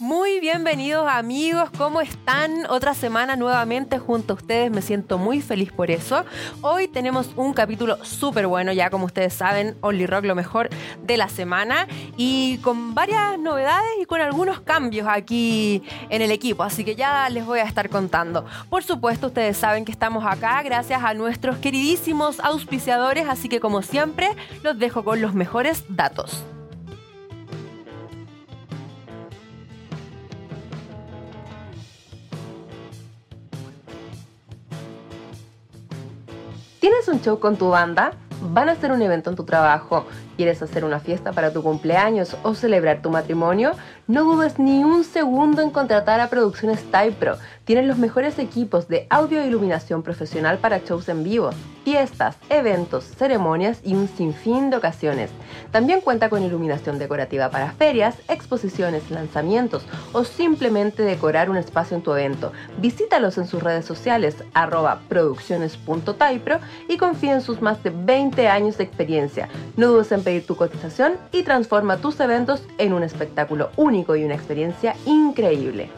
Muy bienvenidos amigos, ¿cómo están? Otra semana nuevamente junto a ustedes, me siento muy feliz por eso. Hoy tenemos un capítulo súper bueno, ya como ustedes saben, Only Rock lo mejor de la semana y con varias novedades y con algunos cambios aquí en el equipo, así que ya les voy a estar contando. Por supuesto, ustedes saben que estamos acá gracias a nuestros queridísimos auspiciadores, así que como siempre, los dejo con los mejores datos. ¿Tienes un show con tu banda? ¿Van a hacer un evento en tu trabajo? ¿Quieres hacer una fiesta para tu cumpleaños o celebrar tu matrimonio? No dudes ni un segundo en contratar a Producciones Type Pro. Tienen los mejores equipos de audio e iluminación profesional para shows en vivo, fiestas, eventos, ceremonias y un sinfín de ocasiones. También cuenta con iluminación decorativa para ferias, exposiciones, lanzamientos o simplemente decorar un espacio en tu evento. Visítalos en sus redes sociales arroba producciones.typro y confía en sus más de 20 años de experiencia. No dudes en pedir tu cotización y transforma tus eventos en un espectáculo único y una experiencia increíble.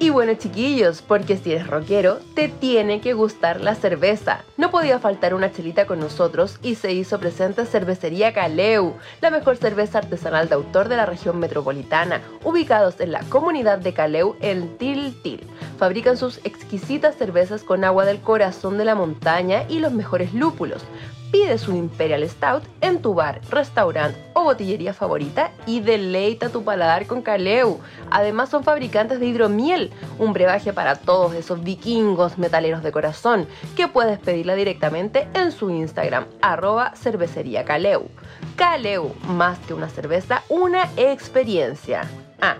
Y bueno chiquillos, porque si eres rockero, te tiene que gustar la cerveza. No podía faltar una chelita con nosotros y se hizo presente Cervecería Caleu, la mejor cerveza artesanal de autor de la región metropolitana, ubicados en la comunidad de Caleu en Tiltil. Fabrican sus exquisitas cervezas con agua del corazón de la montaña y los mejores lúpulos. Pide su Imperial Stout en tu bar, restaurante o botillería favorita y deleita tu paladar con Caleu. Además son fabricantes de hidromiel, un brebaje para todos esos vikingos metaleros de corazón, que puedes pedirla directamente en su Instagram, arroba cervecería Caleu. Caleu, más que una cerveza, una experiencia. Ah,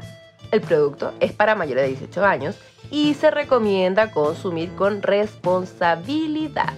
el producto es para mayores de 18 años y se recomienda consumir con responsabilidad.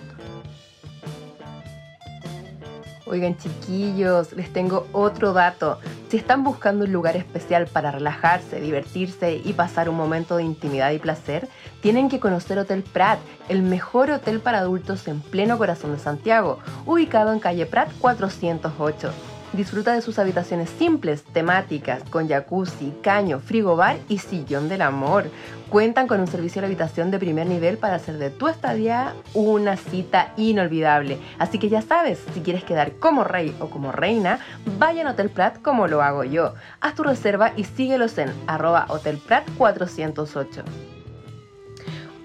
Oigan chiquillos, les tengo otro dato. Si están buscando un lugar especial para relajarse, divertirse y pasar un momento de intimidad y placer, tienen que conocer Hotel Prat, el mejor hotel para adultos en pleno corazón de Santiago, ubicado en calle Prat 408. Disfruta de sus habitaciones simples, temáticas, con jacuzzi, caño, frigobar y sillón del amor. Cuentan con un servicio de habitación de primer nivel para hacer de tu estadía una cita inolvidable. Así que ya sabes, si quieres quedar como rey o como reina, vaya a Hotel Prat como lo hago yo. Haz tu reserva y síguelos en arroba hotelprat 408.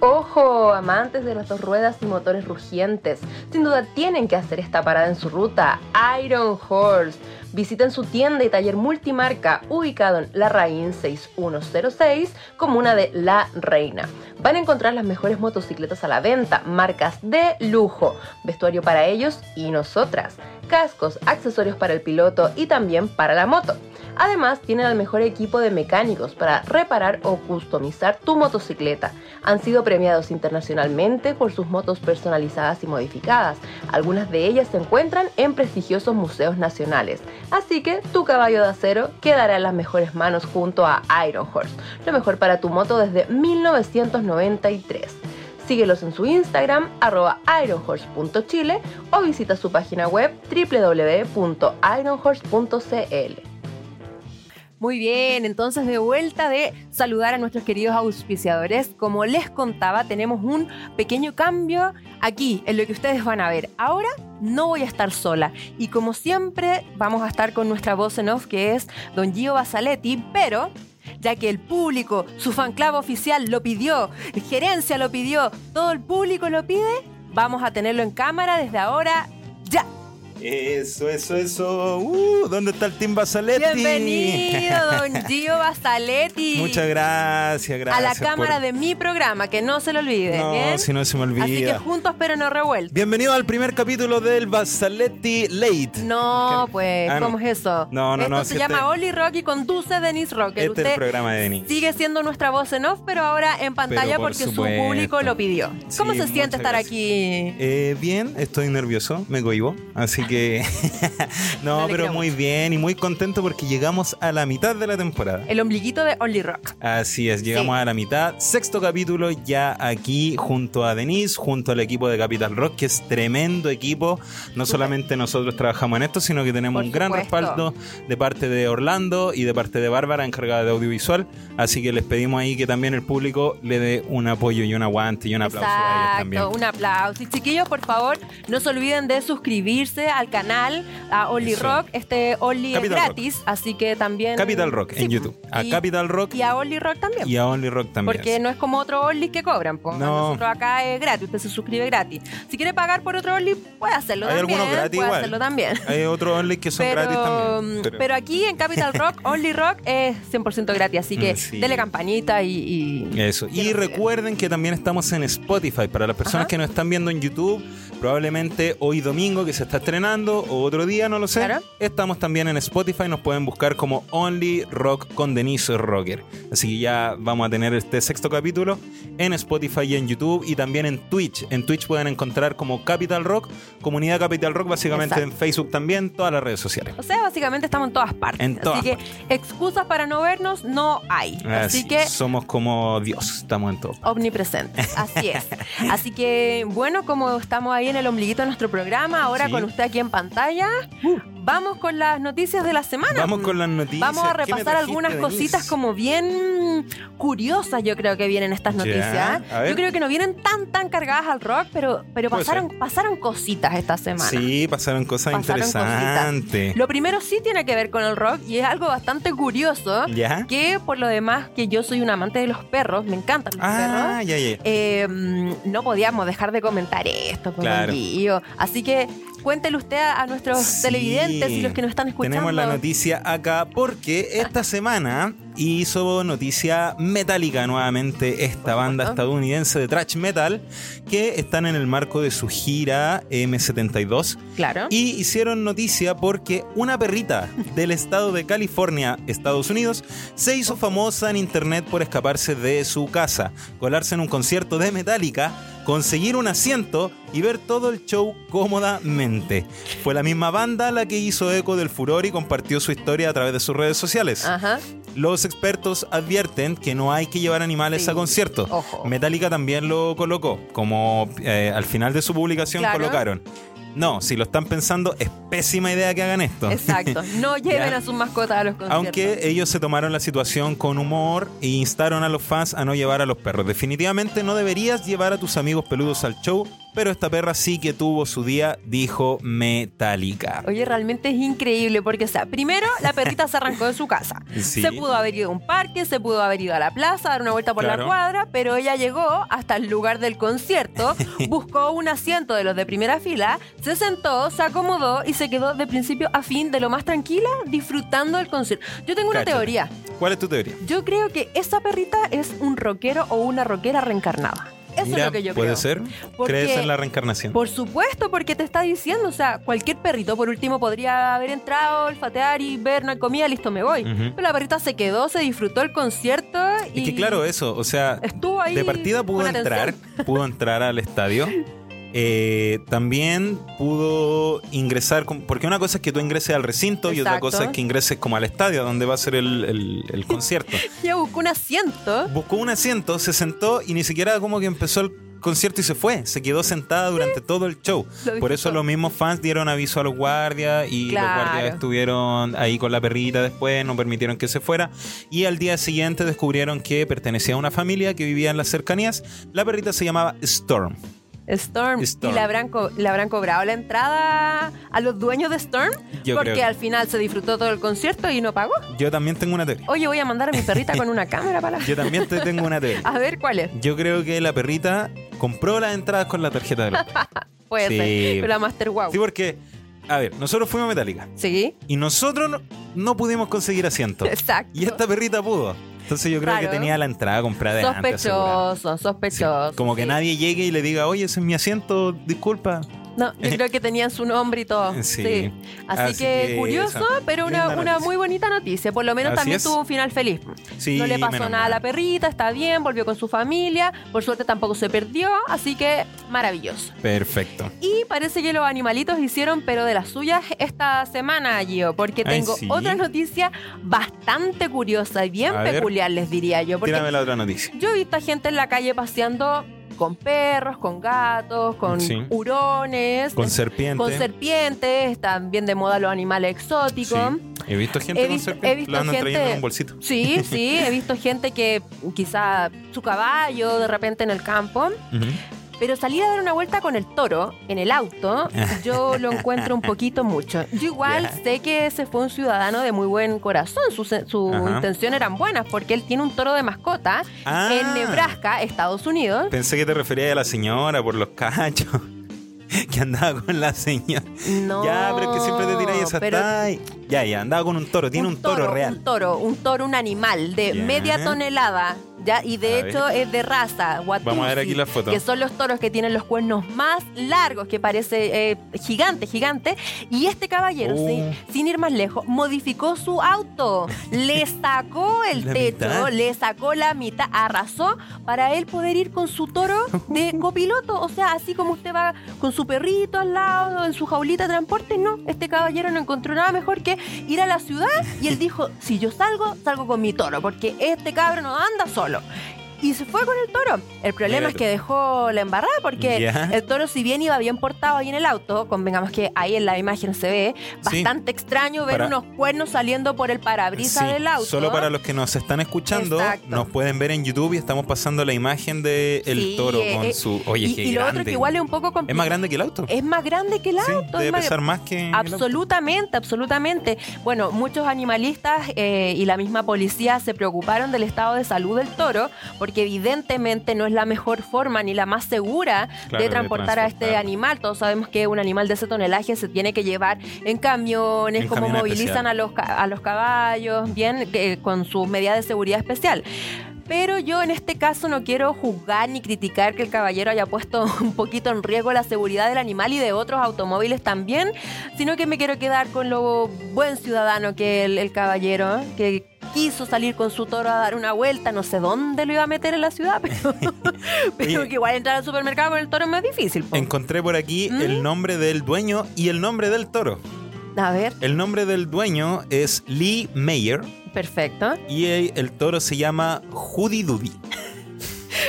Ojo, amantes de las dos ruedas y motores rugientes, sin duda tienen que hacer esta parada en su ruta, Iron Horse. Visiten su tienda y taller multimarca ubicado en La Raín 6106, comuna de La Reina. Van a encontrar las mejores motocicletas a la venta, marcas de lujo, vestuario para ellos y nosotras, cascos, accesorios para el piloto y también para la moto. Además, tienen el mejor equipo de mecánicos para reparar o customizar tu motocicleta. Han sido premiados internacionalmente por sus motos personalizadas y modificadas. Algunas de ellas se encuentran en prestigiosos museos nacionales. Así que tu caballo de acero quedará en las mejores manos junto a Iron Horse, lo mejor para tu moto desde 1993. Síguelos en su Instagram, arroba ironhorse.chile o visita su página web www.ironhorse.cl. Muy bien, entonces de vuelta de saludar a nuestros queridos auspiciadores. Como les contaba, tenemos un pequeño cambio aquí en lo que ustedes van a ver. Ahora no voy a estar sola y como siempre vamos a estar con nuestra voz en off que es Don Gio Basaletti, pero ya que el público, su fan club oficial lo pidió, gerencia lo pidió, todo el público lo pide, vamos a tenerlo en cámara desde ahora ya. Eso, eso, eso. Uh, ¿Dónde está el Team Basaletti? Bienvenido, don Gio Basaletti. Muchas gracias, gracias. A la cámara de mi programa, que no se lo olvide. No, ¿bien? si no se me olvida. Así que juntos pero no revueltos. Bienvenido al primer capítulo del Basaletti Late. No, ¿Qué? pues, Ah, no. ¿cómo es eso? No, no, Esto no, se si llama este- Oli Rock y conduce Denise Rocker. Este es el programa de Denis. sigue siendo nuestra voz en off, pero ahora en pantalla por porque su público lo pidió. ¿Cómo Sí, se siente estar gracias. aquí? Eh, bien, estoy nervioso, me cohibo, así que no, pero muy bien y muy contento porque llegamos a la mitad de la temporada. El ombliguito de Only Rock. Así es, llegamos Sí. a la mitad. Sexto capítulo ya aquí junto a Denise, junto al equipo de Capital Rock, que es tremendo equipo. No solamente nosotros trabajamos en esto, sino que tenemos Por un gran supuesto. respaldo de parte de Orlando y de parte de Bárbara, encargada de audiovisual. Así que les pedimos ahí que también el público le dé un apoyo y un aguante y un aplauso a ellos también. Un aplauso. Y chiquillos, por favor, no se olviden de suscribirse al canal, a Only Eso. Rock. Este Only Capital es Rock. gratis, así que también... Capital Rock en YouTube. A y- Capital Rock Y a Only Rock también. y a Only Rock también. Porque no es como otro Only que cobran, po. No. Nosotros acá es gratis, usted se suscribe gratis. Si quiere pagar por otro Only, puede hacerlo Hay también. algunos gratis puede igual. hacerlo también. Hay otros Only que son pero, gratis también. mm, pero aquí en Capital Rock, Only Rock es 100% gratis, así que Mm, sí. dele campanita y... y- Eso. Y recuerden que también estamos en Spotify. Para las personas Ajá. que nos están viendo en YouTube, probablemente hoy domingo que se está estrenando o otro día, no lo sé. Claro. Estamos también en Spotify. Nos pueden buscar como Only Rock con Denise Rocker. Así que ya vamos a tener este sexto capítulo en Spotify y en YouTube y también en Twitch. En Twitch pueden encontrar como Capital Rock, Comunidad Capital Rock, básicamente Exacto. en Facebook también, todas las redes sociales. O sea, básicamente estamos en todas partes. En todas así que excusas para no vernos no hay. Así, Así, que somos como Dios, estamos en todo. omnipresentes. Así es. Así que, bueno, como estamos ahí en el ombliguito de nuestro programa, ahora Sí. con usted aquí en pantalla, vamos con las noticias de la semana. Vamos con las noticias. Vamos a ¿Qué me repasar algunas Denise? cositas como bien curiosas, yo creo que vienen estas noticias. ver. Yo creo que no vienen tan tan cargadas al rock, pero, pero pasaron, pasaron cositas esta semana. Sí, pasaron cosas Pasaron interesantes. Lo primero sí tiene que ver con el rock y es algo bastante curioso. Que por lo demás, que yo soy un amante de los perros, me encantan los Ah, perros. eh, mm, no podíamos dejar de comentar esto, pues, Claro. Así que cuéntele usted a, a nuestros Sí. televidentes y los que nos están escuchando. Tenemos la noticia acá porque esta semana hizo noticia metálica nuevamente esta banda estadounidense de thrash metal que están en el marco de su gira M72 Claro. y hicieron noticia porque una perrita del estado de California, Estados Unidos, se hizo famosa en internet por escaparse de su casa, colarse en un concierto de Metallica, conseguir un asiento y ver todo el show cómodamente. Fue la misma banda la que hizo eco del furor y compartió su historia a través de sus redes sociales. Ajá. Los expertos advierten que no hay que llevar animales Sí. a conciertos. Ojo. Metallica también lo colocó, como eh, al final de su publicación Claro. colocaron. No, si lo están pensando, es pésima idea que hagan esto. Exacto. No lleven a sus mascotas a los conciertos. Aunque ellos se tomaron la situación con humor e instaron a los fans a no llevar a los perros. Definitivamente no deberías llevar a tus amigos peludos al show, pero esta perra sí que tuvo su día, dijo Metallica. Oye, realmente es increíble porque, o sea, primero la perrita se arrancó de su casa. Sí. Se pudo haber ido a un parque, se pudo haber ido a la plaza, dar una vuelta por la cuadra, pero ella llegó hasta el lugar del concierto, buscó un asiento de los de primera fila, se sentó, se acomodó y se quedó de principio a fin de lo más tranquila disfrutando del concierto. Yo tengo una teoría. ¿Cuál es tu teoría? Yo creo que esa perrita es un rockero o una rockera reencarnada. Eso Mira, es lo que yo puede creo. ser. Porque- ¿Crees en la reencarnación? Por supuesto, porque te está diciendo, o sea, cualquier perrito por último podría haber entrado, olfatear y ver una comida, listo, me voy. Pero la perrita se quedó, se disfrutó el concierto y Es que claro, eso, o sea, estuvo ahí. de partida pudo entrar, atención. pudo entrar al estadio. Eh, también pudo ingresar, con- porque una cosa es que tú ingreses al recinto y otra cosa es que ingreses como al estadio donde va a ser el, el- el concierto. Ella buscó un asiento. Buscó un asiento, se sentó y ni siquiera como que empezó el concierto y se fue. Se quedó sentada durante todo el show. Por eso los mismos fans dieron aviso a los guardias y Claro. los guardias estuvieron ahí con la perrita después, no permitieron que se fuera. Y al día siguiente descubrieron que pertenecía a una familia que vivía en las cercanías. La perrita se llamaba Storm. Storm. Storm. ¿Y le habrán, co- le habrán cobrado la entrada a los dueños de Storm? Yo porque creo que- al final se disfrutó todo el concierto y no pagó. Yo también tengo una teoría. Oye, voy a mandar a mi perrita con una cámara para... Yo también te tengo una teoría. A ver cuál es. Yo creo que la perrita compró las entradas con la tarjeta de los Puede Sí. ser. La Master Wow. Sí, porque a ver, nosotros fuimos a Metallica Sí, y nosotros no, no pudimos conseguir asiento. exacto. Y esta perrita pudo. Entonces yo creo Claro. que tenía la entrada comprada de antes. Sospechoso, Sí, sospechoso. Como que sí. nadie llegue y le diga, oye, ese es mi asiento, disculpa. No, yo creo que tenían su nombre y todo. Sí. Sí. Así, Así que, que curioso, esa, pero una, una muy bonita noticia. Por lo menos Así también es. tuvo un final feliz. Sí, no le pasó nada a la perrita, está bien, volvió con su familia. Por suerte tampoco se perdió, así que maravilloso. Perfecto. Y parece que los animalitos hicieron, pero de las suyas esta semana, Gio, porque Ay, tengo sí. otra noticia bastante curiosa y bien A ver. peculiar, les diría yo. Porque la otra noticia. yo he visto a gente en la calle paseando con perros, con gatos, con Sí. hurones, Con en- serpiente. con serpientes, bien de moda los animales exóticos. Sí. He visto gente He con visto- serpiente. he visto andan trayendo gente- en un bolsito. Sí, sí, he visto gente que quizá su caballo de repente en el campo. pero salir a dar una vuelta con el toro en el auto, yo lo encuentro un poquito mucho. Yo igual sé que ese fue un ciudadano de muy buen corazón, sus su Ajá. intenciones eran buenas, porque él tiene un toro de mascota Ah. en Nebraska, Estados Unidos. Pensé que te referías a la señora por los cachos. Que andaba con la señora. No, ya, pero es que siempre te tiráis esa pero talla. Ya, ya, andaba con un toro. Tiene un, toro, real. Un toro, un toro, un animal de media tonelada. Ya, y de hecho es de raza, Watusi, Vamos a ver aquí la foto. Que son los toros que tienen los cuernos más largos, que parece eh, gigante, gigante. Y este caballero, Oh. sin, sin ir más lejos, modificó su auto. Le sacó el techo, mitad. le sacó la mitad, arrasó para él poder ir con su toro de copiloto. O sea, así como usted va con su perrito al lado, en su jaulita de transporte, no. Este caballero no encontró nada mejor que ir a la ciudad y él dijo, si yo salgo, salgo con mi toro, porque este cabro no anda solo. 知。Y se fue con el toro. El problema es que dejó la embarrada porque el toro, si bien iba bien portado ahí en el auto, convengamos que ahí en la imagen se ve Sí. bastante extraño ver Para- unos cuernos saliendo por el parabrisas Sí, del auto. Solo para los que nos están escuchando, Exacto. nos pueden ver en YouTube y estamos pasando la imagen de el Sí, toro con eh, su. Oye, y, qué y lo otro que igual es un poco ¿Es complicado. más grande que el auto. Es más grande que el auto. debe es pesar más que. Absolutamente, absolutamente. Bueno, muchos animalistas eh, y la misma policía se preocuparon del estado de salud del toro, porque evidentemente no es la mejor forma ni la más segura Claro, de de transportar a este animal. Todos sabemos que un animal de ese tonelaje se tiene que llevar en camiones, En como movilizan a los, a los caballos, bien, que, con sus medidas de seguridad especial. Pero yo en este caso no quiero juzgar ni criticar que el caballero haya puesto un poquito en riesgo la seguridad del animal y de otros automóviles también, sino que me quiero quedar con lo buen ciudadano que el, el caballero, ¿eh? que quiso salir con su toro a dar una vuelta, no sé dónde lo iba a meter en la ciudad, pero, pero Oye. que igual entrar al supermercado con el toro es más difícil. po. Encontré por aquí ¿Mm? el nombre del dueño y el nombre del toro. A ver, El nombre del dueño es Lee Mayer perfecto. y el, toro se llama Judy Doody.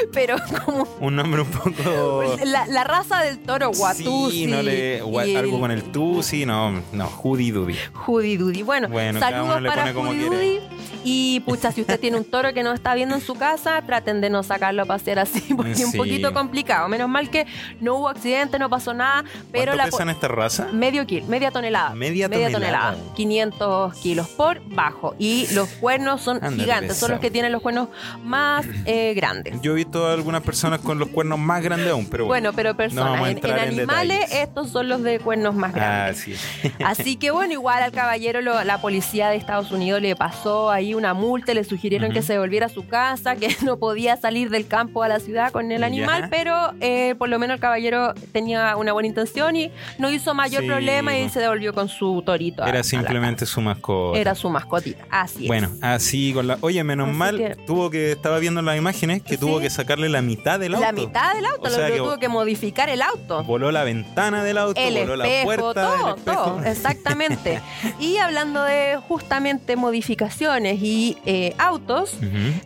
Pero como Un nombre un poco. la, la raza del toro, Watusi. Sí, no le, algo con el Tusi, no, no, Judy Doody. Judy Dudy. Bueno, saludos para Judy. Dudy. Y pucha, si usted tiene un toro que no está viendo en su casa, traten de no sacarlo a pasear así, porque es un poquito complicado. Menos mal que no hubo accidente, no pasó nada, pero ¿Cuánto la pesan esta raza? Medio kilo, media tonelada. Media tonelada. 500 kilos por bajo. Y los cuernos son gigantes, son los que tienen los cuernos más eh, grandes. Yo he visto a algunas personas con los cuernos más grandes aún, pero Bueno, pero personas, en, animales estos son los de cuernos más grandes. Así que bueno, igual al caballero lo- la policía de Estados Unidos le pasó ahí una multa, le sugirieron que se volviera a su casa, que no podía salir del campo a la ciudad con el animal, pero eh, por lo menos el caballero tenía una buena intención y no hizo mayor Sí, problema y bueno. se devolvió con su torito. a Era simplemente su mascota. Era su mascotita, así es. Bueno, así con la. Oye, menos Así mal, que- tuvo que. Estaba viendo en las imágenes que Sí. tuvo que sacarle la mitad del auto. La mitad del auto, O lo, sea lo que- tuvo que modificar el auto. Voló la ventana del auto, el voló la espejo, puerta todo, del espejo. todo, exactamente. y hablando de justamente modificaciones y eh, autos,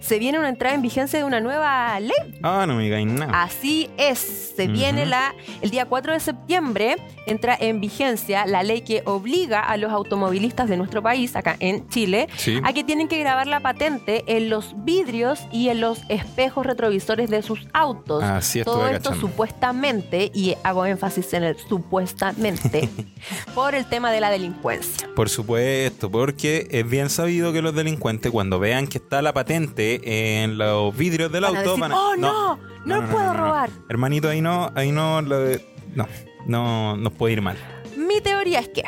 se viene una entrada en vigencia de una nueva ley. Ah, no me digáis nada. Así es, se viene la el día 4 de septiembre entra en vigencia la ley que obliga a los automovilistas de nuestro país acá en Chile Sí. a que tienen que grabar la patente en los vidrios y en los espejos retrovisores de sus autos. Así estuve Todo esto cachando. supuestamente, y hago énfasis en el supuestamente, por el tema de la delincuencia. Por supuesto, porque es bien sabido que los delincuentes cuando vean que está la patente en los vidrios del Van a auto decir, van a... "Oh, no, no puedo robar". Hermanito, ahí no, ahí no, no, no, nos puede ir mal. Mi Mi teoría es que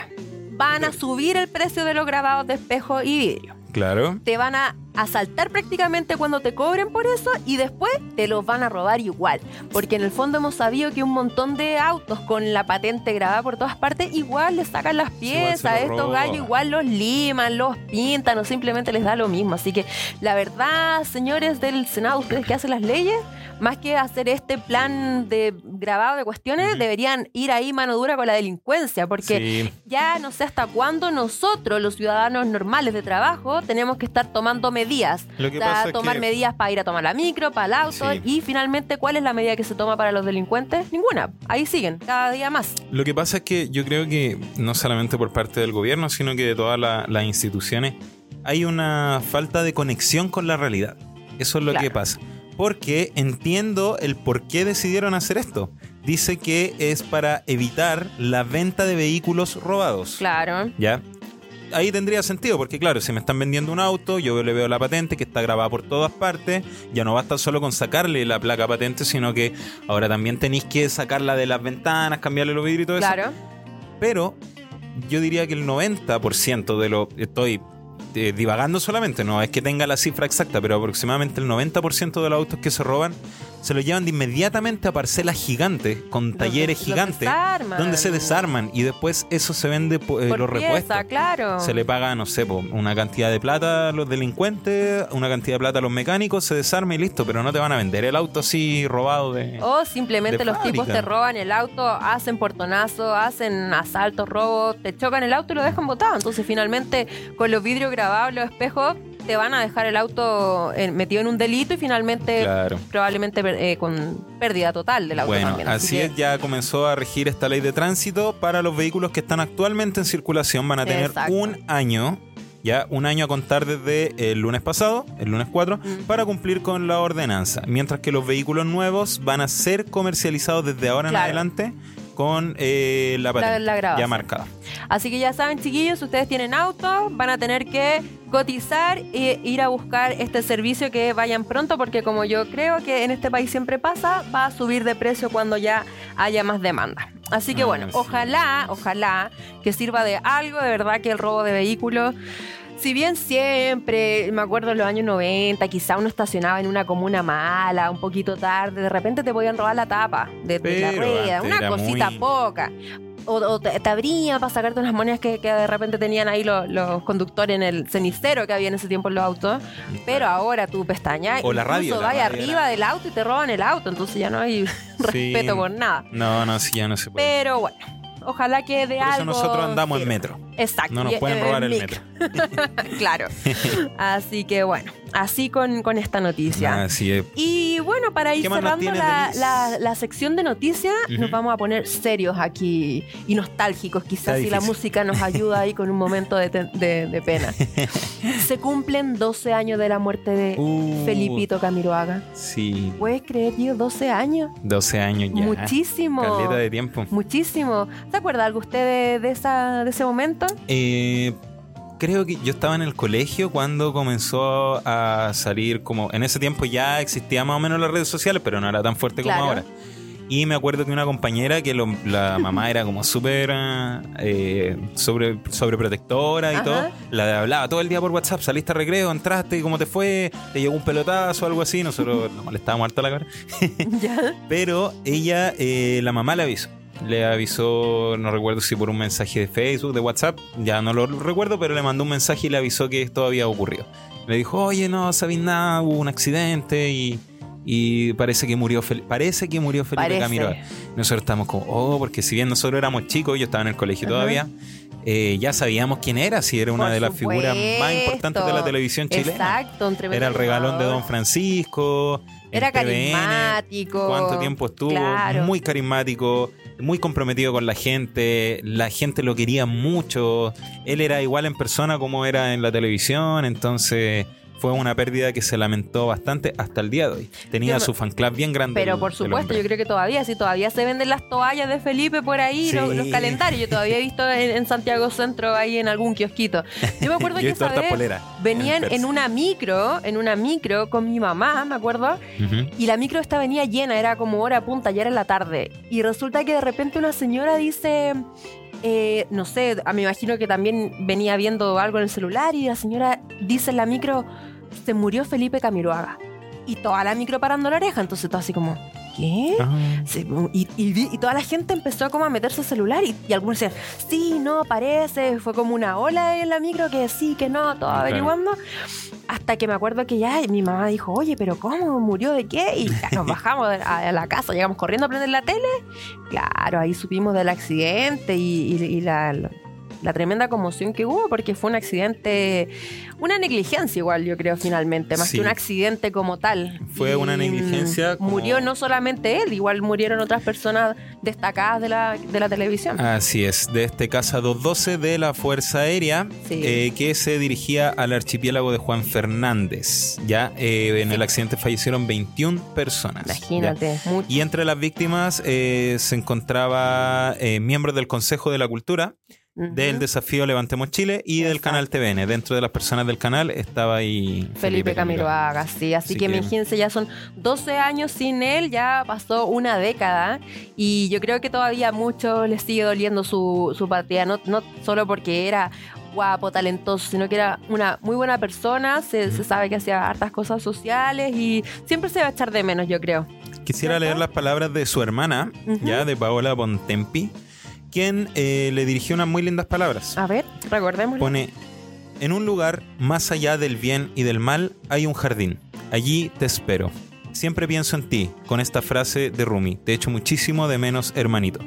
van a subir el precio de los grabados de espejo y vidrio. Claro. Te van a asaltar prácticamente cuando te cobren por eso y después te los van a robar igual. Porque en el fondo hemos sabido que un montón de autos con la patente grabada por todas partes igual les sacan las piezas. Estos gallos igual los liman, los pintan o simplemente les da lo mismo. Así que la verdad, señores del Senado, ustedes que hacen las leyes, más que hacer este plan de grabado de cuestiones, deberían ir ahí mano dura con la delincuencia. Porque Sí. ya no sé hasta cuándo nosotros, los ciudadanos normales de trabajo, tenemos que estar tomando medidas. Lo que O sea, pasa es tomar que- medidas para ir a tomar la micro, para el auto. Sí. Y finalmente, ¿cuál es la medida que se toma para los delincuentes? Ninguna. Ahí siguen, cada día más. Lo que pasa es que yo creo que no solamente por parte del gobierno, sino que de todas la- las instituciones, hay una falta de conexión con la realidad. Eso es lo Claro. que pasa. Porque entiendo el por qué decidieron hacer esto. Dice que es para evitar la venta de vehículos robados. Claro. ¿Ya? Ahí tendría sentido, porque claro, si me están vendiendo un auto, yo le veo la patente que está grabada por todas partes, ya no basta solo con sacarle la placa patente, sino que ahora también tenéis que sacarla de las ventanas, cambiarle los vidrios y todo eso. Claro. Pero yo diría que el 90% de lo... Estoy eh, divagando solamente, no es que tenga la cifra exacta, pero aproximadamente el 90% de los autos que se roban se los llevan de inmediatamente a parcelas gigantes, con talleres los gigantes, desarman. donde se desarman y después eso se vende eh, Por los pieza, repuestos. claro. Se le paga, no sé, po, una cantidad de plata a los delincuentes, una cantidad de plata a los mecánicos, se desarma y listo, pero no te van a vender el auto así robado de... O simplemente de los tipos te roban el auto, hacen portonazo, hacen asaltos, robos, te chocan el auto y lo dejan botado. Entonces, finalmente, con los vidrios grabados, los espejos, te van a dejar el auto en- metido en un delito y finalmente, Claro. probablemente eh, con pérdida total del auto Bueno, también. así que- es, ya comenzó a regir esta ley de tránsito para los vehículos que están actualmente en circulación. Van a tener Exacto. un año, ya un año a contar desde el lunes pasado, el lunes 4, Mm. para cumplir con la ordenanza. Mientras que los vehículos nuevos van a ser comercializados desde ahora en adelante con eh, la patente la ya marcada. Así que ya saben, chiquillos, ustedes tienen auto, van a tener que cotizar e ir a buscar este servicio que vayan pronto, porque como yo creo que en este país siempre pasa, va a subir de precio cuando ya haya más demanda. Así que Ah, bueno, sí. ojalá, ojalá que sirva de algo, de verdad que el robo de vehículos si bien siempre, me acuerdo en los años 90, quizá uno estacionaba en una comuna mala, un poquito tarde, de repente te podían robar la tapa de, de la rueda, una cosita muy- poca. O, o te, te abrían para sacarte unas monedas que, que de repente tenían ahí los, los conductores en el cenicero que había en ese tiempo en los autos. Pero ahora tú pestañas O la incluso radio, la vaya radio arriba del auto y te roban el auto, entonces ya no hay respeto por nada. No, no, sí, ya no se puede. Pero bueno, ojalá que de Por eso algo nosotros andamos en sirva. metro. Exacto. No nos pueden eh, robar el mic. metro. claro. Así que bueno, así con, con esta noticia. Así es. Y bueno, para ir ¿Qué más nos cerrando tienes, la, la- la sección de noticias, nos vamos a poner serios aquí y nostálgicos. Quizás si la música nos ayuda ahí con un momento de, de- de pena. Se cumplen 12 años de la muerte de Uh. Felipito Camiroaga. Sí, ¿Puedes creer, tío? 12 años. 12 años ya. Muchísimo. Caleta de tiempo. Muchísimo. ¿Se acuerda algo usted de, de esa, de ese momento? Eh, creo que yo estaba en el colegio cuando comenzó a salir como... En ese tiempo ya existía más o menos las redes sociales, pero no era tan fuerte Claro. como ahora. Y me acuerdo que una compañera que lo- la mamá era como súper eh, sobre, sobreprotectora y Ajá. todo, la hablaba todo el día por WhatsApp, saliste a recreo, entraste, ¿cómo te fue? ¿Te llegó un pelotazo o algo así? Nosotros nos molestábamos harto la cara. Pero ella, eh, la mamá le avisó. Le avisó, no recuerdo si por un mensaje de Facebook, de WhatsApp, ya no lo recuerdo, pero le mandó un mensaje y le avisó que esto había ocurrido. Le dijo, oye, no sabéis nada, hubo un accidente y, y parece que murió Fel- parece que murió Felipe Parece. Camiroaga. Nosotros estamos como, oh, porque si bien nosotros éramos chicos, yo estaba en el colegio Ajá. todavía, eh, ya sabíamos quién era, si era una Por de las figuras más importantes de la televisión chilena. Exacto, un tremendo Era el regalón de. Don Francisco. Era TVN, carismático. cuánto tiempo estuvo, Claro. muy carismático, muy comprometido con la gente, la gente lo quería mucho, él era igual en persona como era en la televisión, entonces fue una pérdida que se lamentó bastante hasta el día de hoy. Tenía su fan club bien grande. Pero el- por supuesto, yo creo que todavía, sí, todavía se venden las toallas de Felipe por ahí, Sí. los, los calendarios. Yo todavía he visto en, en Santiago Centro, ahí en algún kiosquito. Yo me acuerdo Yo que esa vez venían en en una micro, en una micro con mi mamá, me acuerdo, y la micro esta venía llena, era como hora punta, ya era en la tarde. Y resulta que de repente una señora dice, eh, no sé, me imagino que también venía viendo algo en el celular y la señora dice en la micro, se murió Felipe Camiroaga. Y toda la micro parando la oreja, entonces todo así como, ¿qué? Ah. Sí, y, y toda la gente empezó como a meterse el celular y, y algunos decían, sí, no, parece, fue como una ola en la micro que sí, que no, todo averiguando. Hasta que me acuerdo que ya mi mamá dijo, oye, pero ¿cómo? ¿Murió de qué? Y ya nos bajamos a, a la casa, llegamos corriendo a prender la tele. Claro, ahí supimos del accidente y la, la- tremenda conmoción que hubo, porque fue un accidente, una negligencia igual, yo creo, finalmente, más Sí. que un accidente como tal. Fue una negligencia como- Murió no solamente él, igual murieron otras personas destacadas de la, de la televisión. Así es, de este Casa 212 de la Fuerza Aérea Sí. eh, que se dirigía al archipiélago de Juan Fernández. Ya eh, en el accidente fallecieron 21 personas. Imagínate, mucho. Y entre las víctimas eh, se encontraba eh, miembros del Consejo de la Cultura, del desafío Levantemos Chile y del canal TVN. Dentro de las personas del canal estaba ahí Felipe Camiroaga, sí. Así, Así que, que- imagínense, ya son 12 años sin él, ya pasó una década. Y yo creo que todavía a muchos les sigue doliendo su, su partida, no, no solo porque era guapo, talentoso, sino que era una muy buena persona, se, se sabe que hacía hartas cosas sociales y siempre se va a echar de menos, yo creo. Quisiera leer las palabras de su hermana, ya de Paola Bontempi, quien eh, le dirigió unas muy lindas palabras. A ver, recordemos. Pone, en un lugar más allá del bien y del mal hay un jardín. Allí te espero. Siempre pienso en ti, con esta frase de Rumi. Te echo muchísimo de menos, hermanito.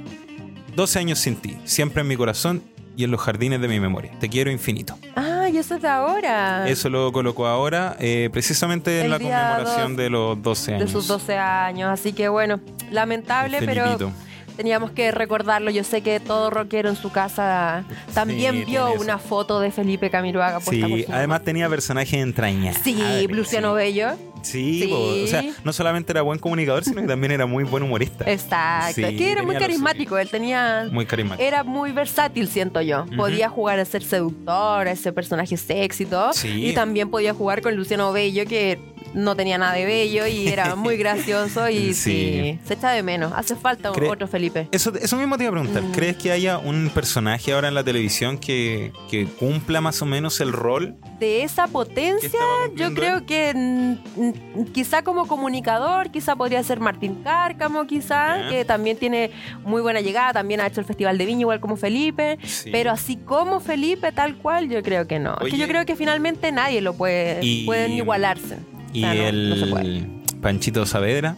12 años sin ti, siempre en mi corazón y en los jardines de mi memoria. Te quiero infinito. Ah, y eso es de ahora. Eso lo colocó ahora, eh, precisamente en El la día conmemoración dos de los 12 de años. sus 12 años. Así que bueno, lamentable, de pero Felipito. Teníamos que recordarlo. Yo sé que todo rockero en su casa también Sí, vio una foto de Felipe Camiroaga puesta Sí, además tenía personajes entrañables. Sí, Luciano Bello. Sí, Sí. po, o sea, no solamente era buen comunicador, sino que también era muy buen humorista. Exacto. Sí, Es que era muy carismático. Él tenía. Muy carismático. Era muy versátil, siento yo. Podía jugar a ser seductor, a ese personaje sexy y todo. Sí. Y también podía jugar con Luciano Bello, que no tenía nada de bello y era muy gracioso. Y sí, Sí. se echa de menos. Hace falta otro Felipe. Eso, eso mismo te iba a preguntar. Mm. ¿Crees que haya un personaje ahora en la televisión que, que cumpla más o menos el rol? De esa potencia, yo creo él? que mm, quizá como comunicador, quizá podría ser Martín Cárcamo, quizá, que también tiene muy buena llegada, también ha hecho el Festival de Viña igual como Felipe, Sí. pero así como Felipe tal cual, yo creo que no. Es que yo creo que finalmente nadie lo puede, Y- pueden igualarse. Y O sea, no- el no se puede. Panchito Saavedra,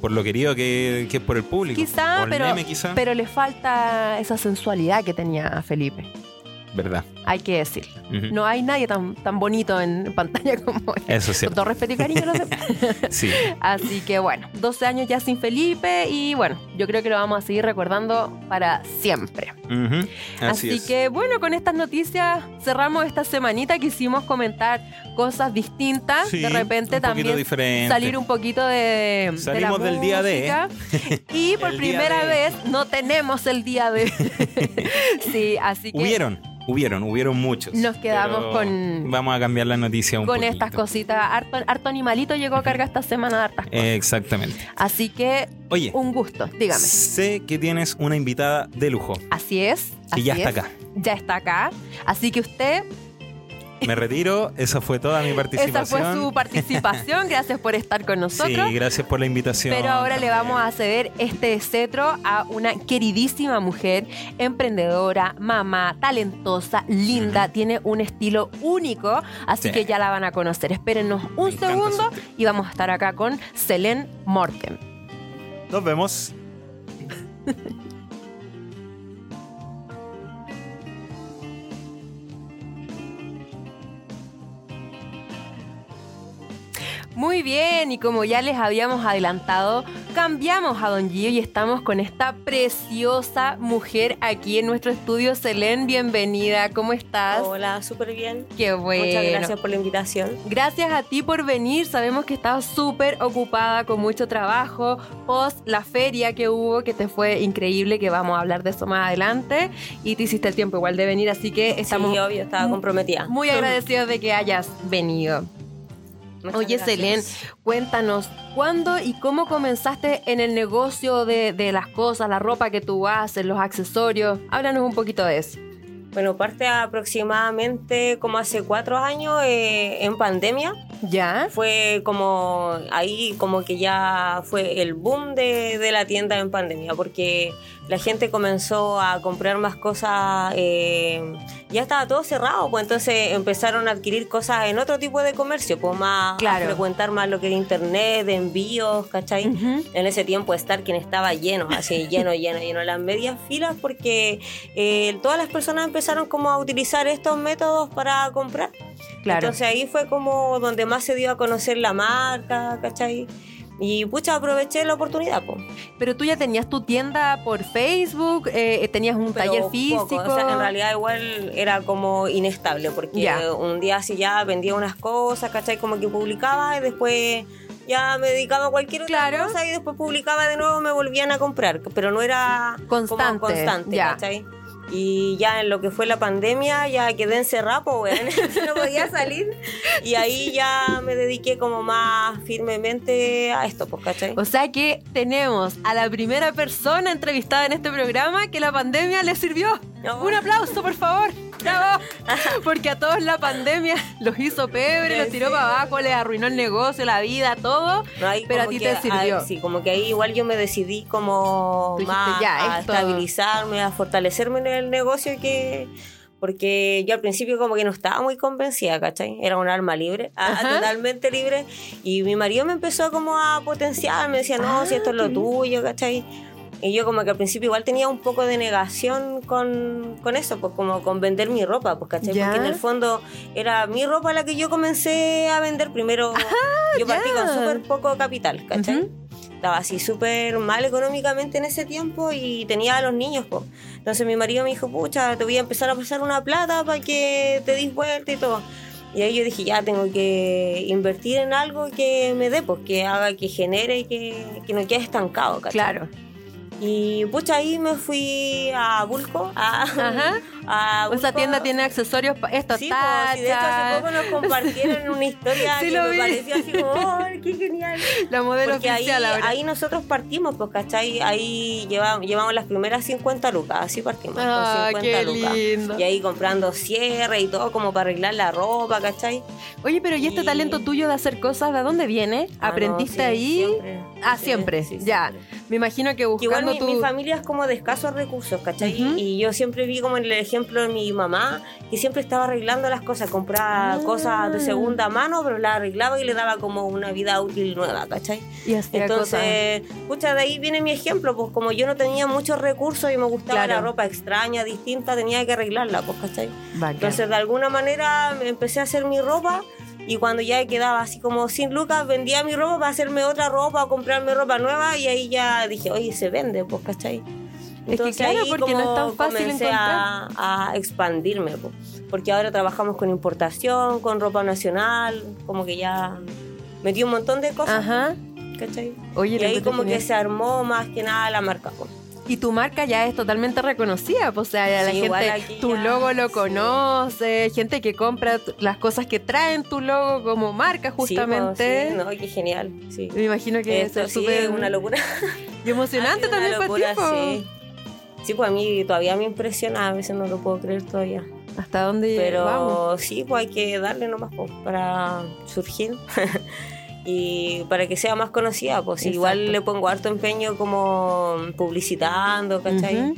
por lo querido que, que es por el público. Quizá, el pero, meme, quizá. pero le falta esa sensualidad que tenía Felipe, Verdad. hay que decirlo. Ujú. No hay nadie tan, tan bonito en pantalla como él. Eso es Con cierto. todo respeto y cariño. Sí. Así que bueno, 12 años ya sin Felipe y bueno, yo creo que lo vamos a seguir recordando para siempre. Ujú. Así, Así, es. que bueno, con estas noticias cerramos esta semanita. Quisimos comentar cosas distintas. Sí, de repente también diferente. salir un poquito de, de la Salimos del día de, ¿eh? Y por primera de. vez no tenemos el día de. sí, así que Hubieron, hubieron, hubieron muchos. Nos quedamos con- Vamos a cambiar la noticia un con poquito. estas cositas, harto, harto animalito llegó a carga esta semana de hartas cosas. Exactamente. Así que Oye, un gusto, dígame. sé que tienes una invitada de lujo. Así es. Y ya está es. acá. Ya está acá. Así que usted, Me retiro, esa fue toda mi esa participación. fue su participación. Gracias por estar con nosotros. Sí, gracias por la invitación. Pero ahora le vamos a ceder este cetro a una queridísima mujer, emprendedora, mamá, talentosa, linda, tiene un estilo único, así Sí. que ya la van a conocer. Espérenos un Me segundo y vamos a estar acá con Selene Morten. Nos vemos. Muy bien, y como ya les habíamos adelantado, cambiamos a Don Gio y estamos con esta preciosa mujer aquí en nuestro estudio. Selene, bienvenida, ¿cómo estás? Hola, súper bien. Qué bueno. Muchas gracias por la invitación. Gracias a ti por venir. Sabemos que estabas súper ocupada con mucho trabajo. Post la feria que hubo, que te fue increíble, que vamos a hablar de eso más adelante. Y te hiciste el tiempo igual de venir, así que estamos sí, obvio, estaba comprometida. muy agradecidos de que hayas venido. Muchas Oye. Selén, cuéntanos, ¿cuándo y cómo comenzaste en el negocio de, de las cosas, la ropa que tú haces, los accesorios? Háblanos un poquito de eso. Bueno, parte aproximadamente como hace cuatro años eh, en pandemia. ¿Ya? Fue como ahí como que ya fue el boom de, de la tienda en pandemia porque la gente comenzó a comprar más cosas, eh, ya estaba todo cerrado, pues entonces empezaron a adquirir cosas en otro tipo de comercio, pues más Claro. a frecuentar más lo que era internet, envíos, ¿cachai? En ese tiempo estar quien estaba lleno, así lleno, lleno, lleno, las medias filas porque eh, todas las personas empezaron como a utilizar estos métodos para comprar. Claro. Entonces ahí fue como donde más se dio a conocer la marca, ¿cachai? Y pucha, aproveché la oportunidad, pues. Pero tú ya tenías tu tienda por Facebook, eh, tenías un Pero taller poco, físico. O sea, en realidad igual era como inestable, porque Ya. un día así ya vendía unas cosas, ¿cachai? Como que publicaba y después ya me dedicaba a cualquier otra Claro. cosa y después publicaba de nuevo, me volvían a comprar, pero no era como Constante, constante, ya. ¿cachai? Y ya en lo que fue la pandemia ya quedé encerrada, pues no podía salir. Y ahí ya me dediqué como más firmemente a esto, pues, ¿cachai? O sea que tenemos a la primera persona entrevistada en este programa que la pandemia le sirvió. No. Un aplauso, por favor. Bravo. Porque a todos la pandemia los hizo pebre, los tiró para abajo, les arruinó el negocio, la vida, todo. No, Pero a ti te sirvió. ah, sí, como que ahí igual yo me decidí como dijiste, más ya, a estabilizarme, a fortalecerme en el negocio que... Porque yo al principio como que no estaba muy convencida, ¿cachai? Era un arma libre, a- Ajá. totalmente libre. Y mi marido me empezó como a potenciar, me decía, no, Ah, si esto es lo bien. tuyo, ¿cachai? Y yo como que al principio igual tenía un poco de negación con, con eso, pues como con vender mi ropa, pues, ¿cachai? Ya. Porque en el fondo era mi ropa la que yo comencé a vender primero. yo partí con súper poco capital, ¿cachai? Ujú. Estaba así súper mal económicamente en ese tiempo y tenía a los niños, pues. Entonces mi marido me dijo, pucha, te voy a empezar a pasar una plata para que te dis vuelta y todo. Y ahí yo dije, ya tengo que invertir en algo que me dé, pues que haga, que genere y que, que no quede estancado, ¿cachai? Claro. Y pucha, ahí me fui a Bulco, a, Ajá. a Esa tienda tiene accesorios, esto, Sí, pues, de hecho hace poco nos compartieron una historia Sí, que lo me vi. pareció así como, ¡ay, qué genial! la modelo Porque ahí, oficial ahora. ahí nosotros partimos, pues, ¿cachai? Ahí llevamos, llevamos las primeras 50 lucas, así partimos, Ah, con qué 50 lucas. lindo. Y ahí comprando cierre y todo como para arreglar la ropa, ¿cachai? Oye, pero ¿y este y- talento tuyo de hacer cosas, de dónde viene? Ah, no, ¿Aprendiste sí, ahí? siempre. Ah, siempre. sí, ya. siempre. Me imagino que Que Igual buscando mi, tu... mi familia es como de escasos recursos, ¿cachai? Ujú. Y yo siempre vi como en el ejemplo de mi mamá, que siempre estaba arreglando las cosas, compraba Ah. cosas de segunda mano, pero las arreglaba y le daba como una vida útil nueva, ¿cachai? Y. Entonces, pucha, de ahí viene mi ejemplo, pues como yo no tenía muchos recursos y me gustaba Claro. la ropa extraña, distinta, tenía que arreglarla, pues, ¿cachai? Bacán. Entonces, de alguna manera empecé a hacer mi ropa y cuando ya quedaba así como sin lucas, vendía mi ropa para hacerme otra ropa o comprarme ropa nueva y ahí ya dije, oye, se vende, pues, ¿cachai? Es que claro, ahí porque no es como tan fácil comencé a, a expandirme, pues, porque ahora trabajamos con importación, con ropa nacional, como que ya metí un montón de cosas, Ajá. ¿cachai? Oye, Y ahí como que se armó más que nada la marca. pues. Y tu marca ya es totalmente reconocida, o sea, ya la Sí, gente, aquí tu logo lo sí. conoce, gente que compra las cosas que traen tu logo como marca justamente. Sí, sí, no, qué genial. Sí. Me imagino que Esto es súper una locura. y emocionante también una para ti, locura, sí. Sí, pues a mí todavía me impresiona, a veces no lo puedo creer todavía. Hasta dónde Pero vamos. sí, pues hay que darle nomás pues, para surgir y para que sea más conocida. Pues Exacto. igual le pongo harto empeño como publicitando, ¿cachai?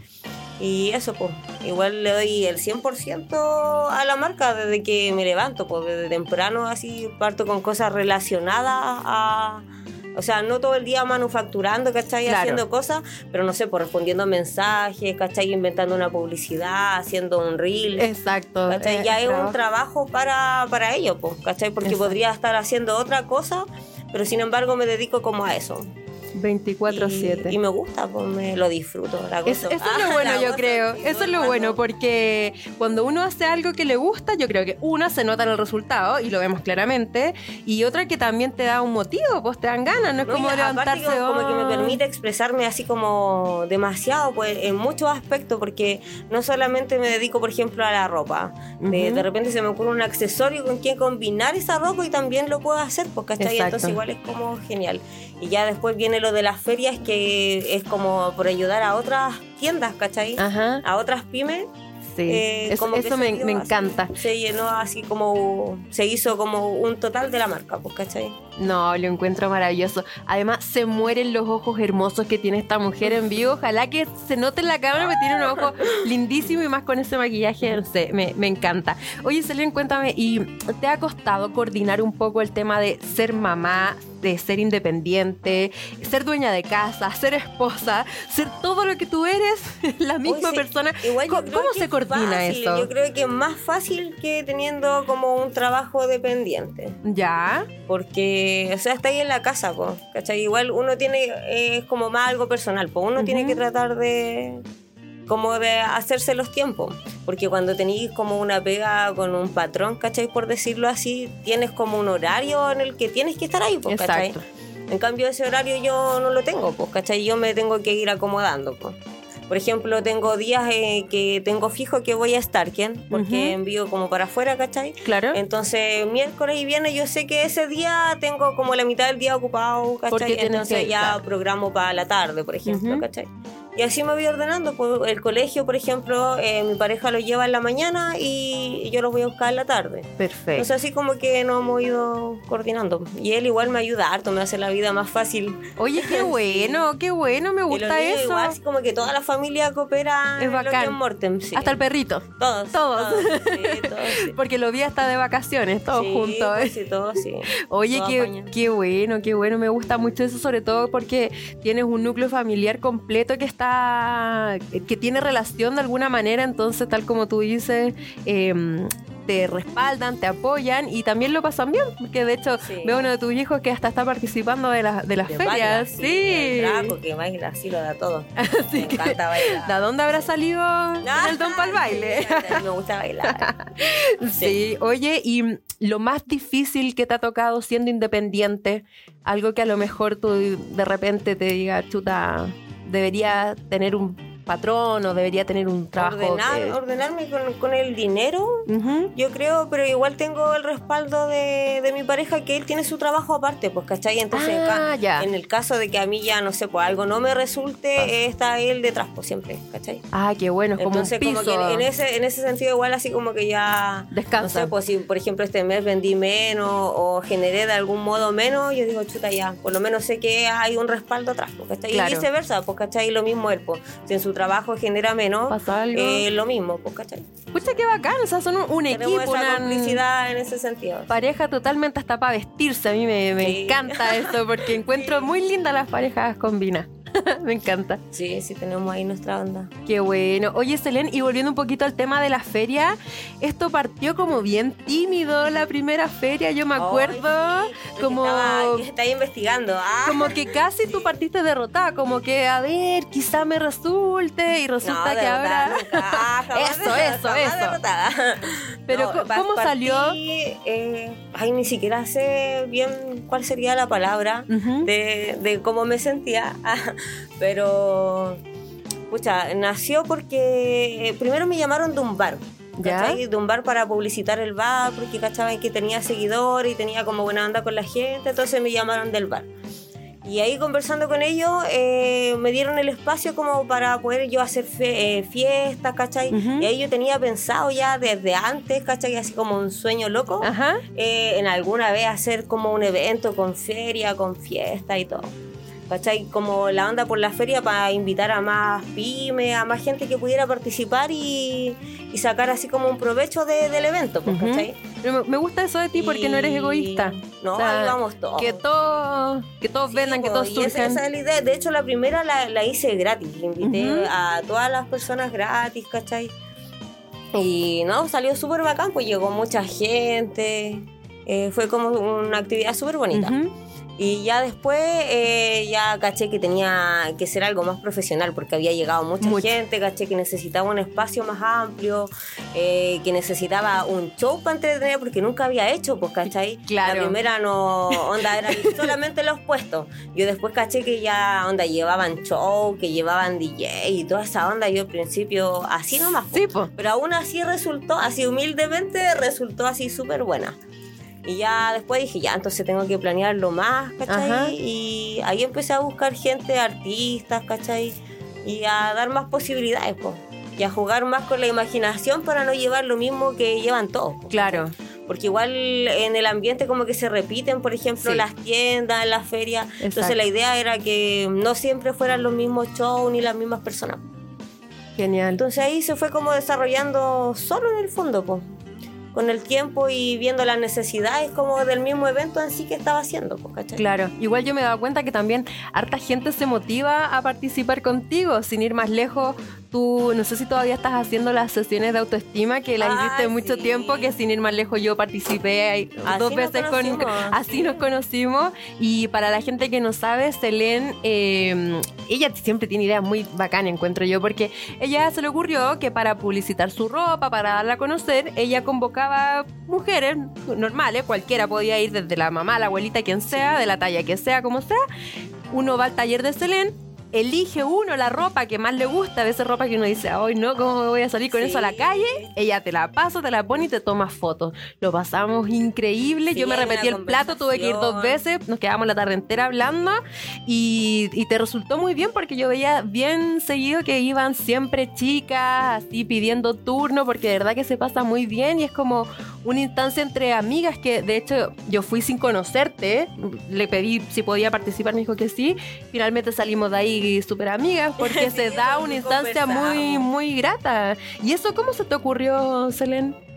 Y eso, pues, igual le doy el 100% a la marca desde que me levanto, pues desde temprano así parto con cosas relacionadas a... O sea, no todo el día manufacturando, ¿cachai? Claro. Haciendo cosas, pero no sé, pues respondiendo mensajes, ¿cachai? Inventando una publicidad, haciendo un reel. Exacto. ¿cachai? eh, ya es un trabajo para, para ellos, pues, ¿cachai? Porque Exacto. podría estar haciendo otra cosa, pero sin embargo me dedico como a eso. 24-7. Y, y me gusta, pues me lo disfruto. La Es- eso es lo bueno, yo creo. Eso es lo bueno, porque cuando uno hace algo que le gusta, yo creo que una se nota en el resultado y lo vemos claramente, y otra que también te da un motivo, pues te dan ganas, no es No, como levantarse como, como que me "Oh". permite expresarme así como demasiado pues en muchos aspectos porque no solamente me dedico por ejemplo a la ropa de, Ujú. de repente se me ocurre un accesorio con quien combinar esa ropa y también lo puedo hacer pues ¿cachai? Exacto. entonces igual es como genial y ya después viene lo de las ferias que es como por ayudar a otras tiendas ¿cachai? Ajá, a otras pymes sí. eh, eso como eso me, me así, encanta. se llenó así como se hizo como un total de la marca pues ¿cachai? No, lo encuentro maravilloso. Además, se mueren los ojos hermosos que tiene esta mujer en vivo. Ojalá que se note en la cámara, que tiene un ojo lindísimo y más con ese maquillaje, no sé, me, me encanta. Oye, Selene, cuéntame, ¿y te ha costado coordinar un poco el tema de ser mamá, de ser independiente, ser dueña de casa, ser esposa, ser todo lo que tú eres, la misma Uy, sí. persona? Igual ¿Cómo, se coordina fácil. eso? Yo creo que es más fácil que teniendo como un trabajo dependiente. ¿Ya? Porque, o sea, está ahí en la casa, po, ¿cachai? Igual uno tiene, eh, es como más algo personal, pues uno tiene que tratar de como de hacerse los tiempos, porque cuando tenéis como una pega con un patrón, ¿cachai? Por decirlo así, tienes como un horario en el que tienes que estar ahí, pues, ¿cachai? En cambio, ese horario yo no lo tengo, pues, ¿cachai? Yo me tengo que ir acomodando, pues. Por ejemplo, tengo días eh, que tengo fijo que voy a estar, ¿quién? Porque Ujú. envío como para afuera, ¿cachai? Claro. Entonces, miércoles y viernes yo sé que ese día tengo como la mitad del día ocupado, ¿cachai? Entonces que- ya claro. programo para la tarde, por ejemplo. ¿cachai? Y así me voy ordenando, pues el colegio, por ejemplo, eh, mi pareja lo lleva en la mañana y yo lo voy a buscar en la tarde. Perfecto. Entonces así como que nos hemos ido coordinando. Y él igual me ayuda harto, me hace la vida más fácil. Oye, qué bueno, qué bueno, me gusta eso. Igual, así como que toda la familia coopera Es lo bacán. Mortem, sí. Hasta el perrito. Todos. Todos. sí, todos, sí. Porque los días está de vacaciones, todos juntos. pues sí, todos, sí. Oye, Todos qué, qué bueno, qué bueno. Me gusta mucho eso, sobre todo porque tienes un núcleo familiar completo que está. Que tiene relación de alguna manera. Entonces, tal como tú dices, em, te respaldan, te apoyan y también lo pasan bien. Porque de hecho, Sí. veo uno de tus hijos que hasta está participando de, las de las De ferias. baila, sí. Trapo que baila, sí lo da todo. Así me que, encanta bailar. ¿De dónde habrá salido el don para el baile? Sí, me gusta bailar. Sí, oye, y lo más difícil que te ha tocado siendo independiente, algo que a lo mejor tú de repente te diga, chuta, debería tener un patrón o debería tener un trabajo. Ordenar, que- ordenarme con, con el dinero, yo creo, pero igual tengo el respaldo de, de mi pareja que él tiene su trabajo aparte, pues, ¿cachai? Entonces, Ah, acá, ya. en el caso de que a mí ya, no sé, pues algo no me resulte, eh, está él detrás, pues siempre, ¿cachai? Ah, qué bueno, es como Entonces, un como piso. que en, en ese, en ese sentido, igual así como que ya. Descansa. No sé, pues si por ejemplo este mes vendí menos o generé de algún modo menos, yo digo, chuta, ya, por lo menos sé que hay un respaldo atrás, pues, ¿cachai? Claro. Y viceversa, pues, ¿cachai? Lo mismo él, pues, si en su trabajo genera menos, eh, lo mismo, pues, ¿cachai? Pucha, qué bacán, o sea, son un, equipo, esa una complicidad en ese sentido. pareja totalmente hasta para vestirse. A mí me, me Sí. encanta eso porque encuentro muy lindas las parejas combinadas. me encanta. Sí, sí, tenemos ahí nuestra onda. Qué bueno. Oye, Selene, y volviendo un poquito al tema de la feria, esto partió como bien tímido la primera feria, yo me acuerdo. Ay, sí, porque como, Estaba, investigando. Ah. como que casi tú partiste derrotada, como que, a ver, quizá me resulte, y resulta que derrotada ahora... nunca. Ah, jamás Eso, derrotada, eso, jamás eso. Pero, No, ¿cómo- salió? eh, ay, ni siquiera sé bien cuál sería la palabra de, de cómo me sentía. Pero, pucha, nació porque eh, primero me llamaron de un bar. De un bar para publicitar el bar, porque cachaban que tenía seguidores y tenía como buena onda con la gente, entonces me llamaron del bar. Y ahí conversando con ellos, eh, me dieron el espacio como para poder yo hacer fe- eh, fiestas, ¿cachai? Y ahí yo tenía pensado ya desde antes, ¿cachai? Así como un sueño loco, eh, en alguna vez hacer como un evento con feria, con fiesta y todo. ¿Cachai? Como la onda por la feria para invitar a más pymes, a más gente que pudiera participar y, y sacar así como un provecho de- del evento, pues, Ujú. ¿cachai? Pero me- gusta eso de ti porque no eres egoísta. No, O sea, ahí vamos todos. Que todos, que todos Sí, vendan, que todos y esa, surjan. esa es la idea. De hecho, la primera la, la hice gratis. Invité a todas las personas gratis, ¿cachai? Y no, salió súper bacán, pues llegó mucha gente. eh, fue como una actividad súper bonita. Ujú. Y ya después eh, ya caché que tenía que ser algo más profesional porque había llegado mucha Mucho. gente, caché que necesitaba un espacio más amplio, eh, que necesitaba un show para entretener porque nunca había hecho, pues, ¿cachai? Claro. La primera no, onda, eran solamente los puestos. Yo después caché que ya, onda, llevaban show, que llevaban DJ y toda esa onda. Yo al principio así nomás. pues. Sí, po. Pero aún así resultó, así humildemente, resultó así súper buena. Y ya después dije, ya, entonces tengo que planearlo más, ¿cachai? Ajá. Y ahí empecé a buscar gente, artistas, ¿cachai? Y a dar más posibilidades, pues. Y a jugar más con la imaginación para no llevar lo mismo que llevan todos. Claro. Porque igual en el ambiente como que se repiten, por ejemplo, Sí. las tiendas, las ferias. Exacto. Entonces la idea era que no siempre fueran los mismos shows ni las mismas personas. Genial. Entonces ahí se fue como desarrollando solo en el fondo, po, con el tiempo y viendo las necesidades como del mismo evento en sí que estaba haciendo, po, ¿cachai? Claro, igual yo me he dado cuenta que también harta gente se motiva a participar contigo, sin ir más lejos. Tú, no sé si todavía estás haciendo las sesiones de autoestima, que las Ah, hiciste mucho sí. tiempo, que sin ir más lejos yo participé Así dos veces con... conocimos. Así nos conocimos. Y para la gente que no sabe, Selene, eh, ella siempre tiene ideas muy bacanas, encuentro yo, porque ella se le ocurrió que para publicitar su ropa, para darla a conocer, ella convocaba mujeres normales, cualquiera podía ir desde la mamá, la abuelita, quien sea, de la talla que sea, como sea. Uno va al taller de Selene. Elige uno la ropa que más le gusta, a veces ropa que uno dice, ay no, ¿cómo me voy a salir con Sí. eso a la calle? Ella te la pasa, te la pone y te toma fotos. Lo pasamos increíble, Sí, yo me repetí el plato, tuve que ir dos veces, nos quedamos la tarde entera hablando y, y te resultó muy bien porque yo veía bien seguido que iban siempre chicas así pidiendo turno porque de verdad que se pasa muy bien y es como una instancia entre amigas que de hecho yo fui sin conocerte, le pedí si podía participar, me dijo que sí, finalmente salimos de ahí súper amigas porque se da una instancia muy, muy grata. ¿Y eso cómo se te ocurrió, Selene?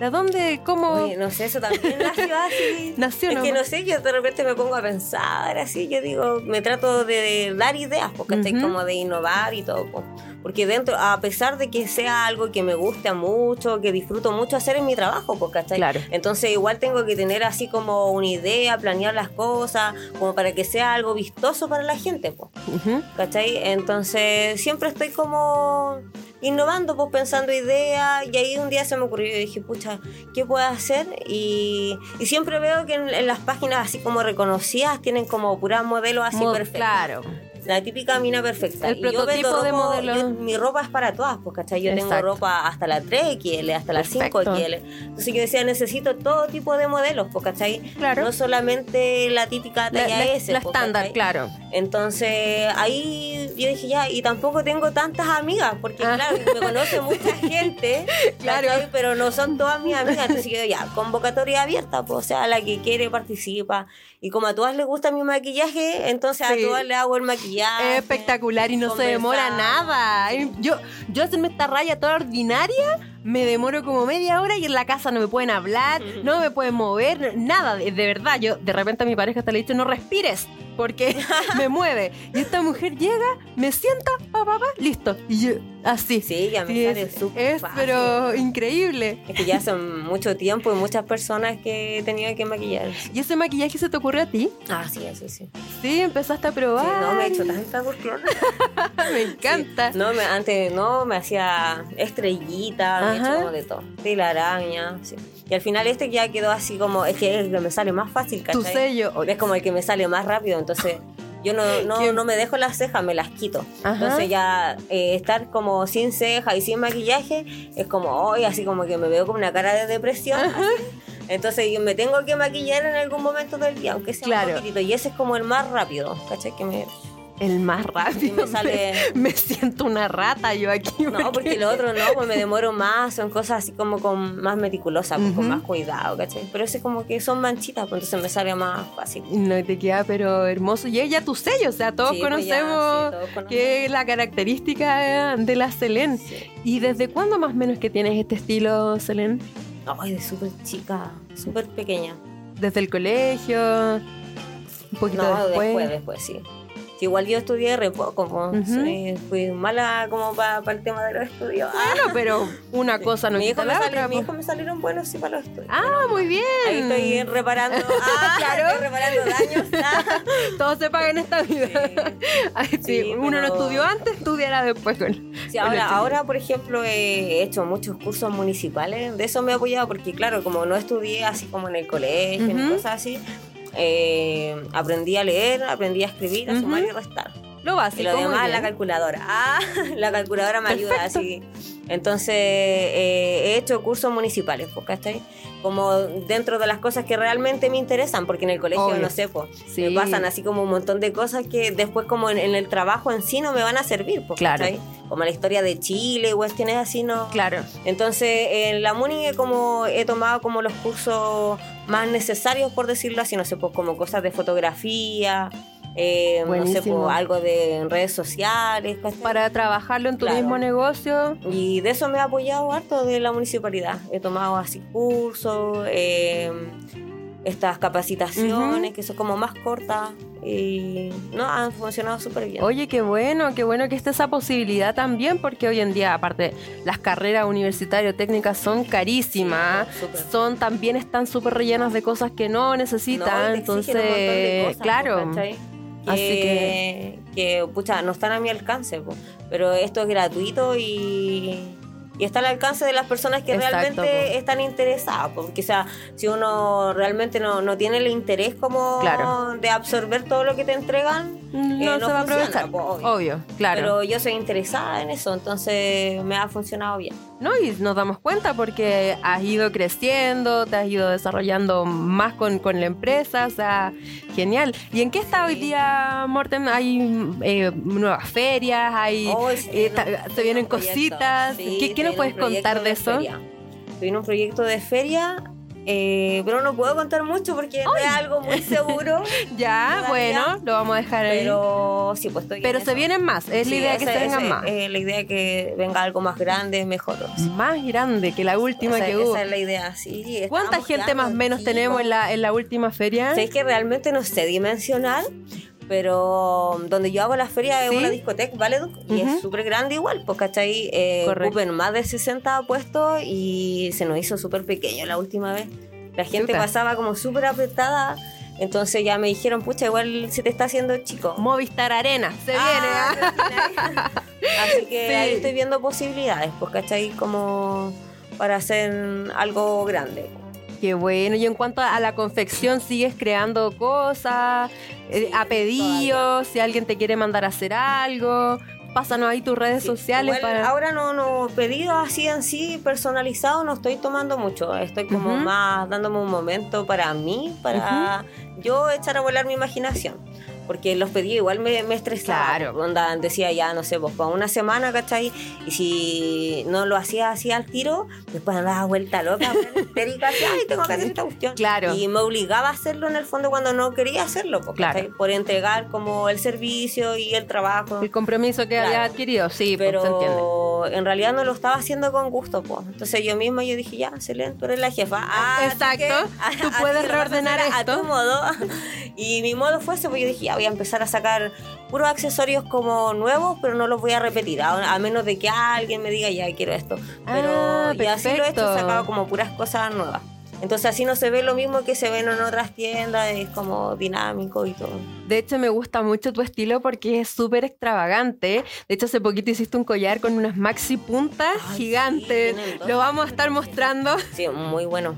¿De dónde? ¿Cómo? Oye, no sé, eso también nació así. Nació es que nomás. no sé, yo de repente me pongo a pensar así, yo digo, me trato de dar ideas, porque estoy Ujú. como de innovar y todo. po. Porque dentro, a pesar de que sea algo que me guste mucho, que disfruto mucho hacer en mi trabajo, pues, ¿cachai? Claro. Entonces igual tengo que tener así como una idea, planear las cosas, como para que sea algo vistoso para la gente, pues. Ujú. ¿Cachai? Entonces siempre estoy como innovando, pues pensando ideas y ahí un día se me ocurrió y dije, pucha, ¿qué puedo hacer? Y, y siempre veo que en, en las páginas así como reconocidas tienen como puras modelos así perfectos. Claro. La típica mina perfecta. El Y yo vendo de ropa- modelo. yo- mi ropa es para todas, pues, ¿cachai? Yo tengo ropa hasta la 3XL, hasta la Perfecto. 5XL. Entonces yo decía, necesito todo tipo de modelos, pues, ¿cachai? Claro. No solamente la típica La, talla la- S. la pues, estándar, ¿cachai? claro. Entonces ahí yo dije ya, y tampoco tengo tantas amigas, porque Ah. claro, me conoce mucha gente, Claro. ¿cachai? pero no son todas mis amigas. Entonces yo ya, convocatoria abierta, pues, o sea, la que quiere participa. Y como a todas les gusta mi maquillaje, entonces Sí. a todas les hago el maquillaje. Es espectacular y no se demora nada. Yo, yo hacerme esta raya toda ordinaria, me demoro como media hora y en la casa no me pueden hablar, no me pueden mover, nada, de, de verdad. Yo de repente a mi pareja hasta le he dicho, no respires, porque me mueve. Y esta mujer llega, me sienta, pa, pa, pa, listo. Y yo, así. Sí, ya me Sí, sale es, súper es, pero increíble. Es que ya son mucho tiempo y muchas personas que he tenido que maquillar. ¿Y ese maquillaje se te ocurrió a ti? Ah, sí, sí, sí. Sí, empezaste a Sí, probar. no, me he hecho tanta cuestión. me encanta. No, me, antes no, me hacía estrellita, como de todo. Telaraña, sí. Y al final este ya quedó así como, es que es el que me sale más fácil, Tu ¿cachai? sello. Es como el que me sale más rápido, entonces yo no, no, no me dejo las cejas, me las quito. Ajá. Entonces ya eh, estar como sin ceja y sin maquillaje es como, hoy así como que me veo como una cara de depresión. Entonces yo me tengo que maquillar en algún momento del día, aunque sea Claro. un poquitito. Y ese es como el más rápido, ¿cachai? Que me... El más rápido. me sale- Me, siento una rata yo aquí. No, porque lo otro no, pues me demoro más, son cosas así como con más meticulosas, pues, con más cuidado, ¿cachai? Pero ese como que son manchitas, pues entonces me sale más fácil. No te queda, pero hermoso. Y ella tu sello, o sea, todos Sí, pues ya, conocemos sí, todos conocemos. que es la característica de la Selene. Sí. ¿Y desde cuándo más o menos que tienes este estilo, Selene? Ay, de súper chica, súper pequeña. ¿Desde el colegio? ¿Un poquito No, después? después, después, sí. Igual yo estudié re poco. Ujú. Sí, fui mala como para el tema de los estudios. Ah, Bueno, pero una cosa no mi, hijo me la sali- otra. mi hijo me salieron buenos sí para los estudios. Ah, muy bien. Ahí estoy reparando, ah, Claro. estoy reparando daños. ah. Todo se paga en esta vida. Sí, Sí, Uno no estudió antes, estudiará después. Con, Sí, ahora, ahora, por ejemplo, he hecho muchos cursos municipales, de eso me he apoyado porque, claro, como no estudié así como en el colegio, Ujú. cosas así, eh, aprendí a leer, aprendí a escribir, a sumar y restar. Lo Y básico. lo muy demás, la calculadora. Ah, la calculadora me ayuda Perfecto. así. Entonces, eh, he hecho cursos municipales, pues, ¿cachai? Como dentro de las cosas que realmente me interesan, porque en el colegio, Obvio. no sé, pues, Sí. me pasan así como un montón de cosas que después como en, en el trabajo en sí no me van a servir, pues, Claro. ¿cachai? Como la historia de Chile, cuestiones así, no... Claro. Entonces, en la MUNI he como he tomado como los cursos más necesarios, por decirlo así, no sé, pues como cosas de fotografía, eh, no sé, pues algo de redes sociales, ¿cachai? Para trabajarlo en tu Claro. mismo negocio. Y de eso me he apoyado harto de la municipalidad. He tomado así cursos, eh, estas capacitaciones que son como más cortas y no, han funcionado súper bien. Oye, qué bueno, qué bueno que esté esa posibilidad también, porque hoy en día, aparte, las carreras universitarias técnicas son carísimas, Sí, son también están súper rellenas de cosas que no necesitan, entonces, cosas, claro. ¿Cachai? Así que, que, pucha, no están a mi alcance, po. pero esto es gratuito y, y está al alcance de las personas que Exacto, realmente po. están interesadas, po. porque o sea, si uno realmente no, no tiene el interés como Claro. de absorber todo lo que te entregan, no, eh, se va a aprovechar. po, obvio. obvio. claro. pero yo soy interesada en eso, entonces me ha funcionado bien. No, y nos damos cuenta porque has ido creciendo, te has ido desarrollando más con, con la empresa, o sea, genial. ¿Y en qué está hoy día, Morten? ¿Hay eh, nuevas ferias? ¿Hay, Oh, sí, eh, no, se vienen proyecto. cositas? Sí, ¿Qué, nos puedes contar de eso? feria. Un proyecto de feria, eh, pero no puedo contar mucho porque no es algo muy seguro. Ya, Todavía. bueno, lo vamos a dejar ahí. Pero, Pero sí, pues estoy en se eso. vienen más, es la idea que se vengan esa más. es la idea que venga algo más grande, mejor. más grande que la última que hubo. esa es la idea, sí. ¿Cuánta gente más o menos tenemos en la, en la última feria? Sé que realmente no sé dimensionar, pero donde yo hago la feria es una discoteca, ¿vale? Y es súper grande igual, pues, ¿cachai? Eh, ocupen más de 60 puestos y se nos hizo súper pequeño la última vez. La gente Chuta. pasaba como súper apretada, entonces ya me dijeron, pucha, igual se te está haciendo chico. Movistar Arena, se Ah, viene. imagina. Así que Sí. ahí estoy viendo posibilidades, pues, ¿cachai? Como para hacer algo grande. Qué bueno. Y en cuanto a la confección, ¿sigues creando cosas? Eh, Sí, a pedido, si alguien te quiere mandar a hacer algo. Pásanos ahí tus redes Sí, sociales igual para... Ahora no, no, pedidos así en sí, personalizados, no estoy tomando mucho. Estoy como más dándome un momento para mí, para yo echar a volar mi imaginación. Porque los pedidos igual me, me estresaban. Claro. Onda, decía ya, no sé, pues para una semana, ¿cachai? Y si no lo hacía así al tiro, después andaba vuelta loca, histérica, así, ay, tengo que hacer esta cuestión. Claro. Y me obligaba a hacerlo en el fondo cuando no quería hacerlo, pues, Claro. Por entregar como el servicio y el trabajo. El compromiso que Claro. había adquirido, sí, pues, pero se entiende. en realidad no lo estaba haciendo con gusto, pues. Entonces yo misma yo dije, ya, Selene, tú eres la jefa. Ah, así Exacto. que Tú a- puedes a reordenar hacer a- esto. A tu modo. Y mi modo fue ese, pues yo dije, ya voy a empezar a sacar puros accesorios como nuevos, pero no los voy a repetir, a, a menos de que alguien me diga, ya quiero esto. Pero Ah, y así lo he hecho, he sacado como puras cosas nuevas. Entonces así no se ve lo mismo que se ven en otras tiendas, es como dinámico y todo. De hecho, me gusta mucho tu estilo porque es súper extravagante. De hecho, hace poquito hiciste un collar con unas maxi puntas Ay, gigantes. sí. Lo vamos a estar mostrando. Sí, muy bueno.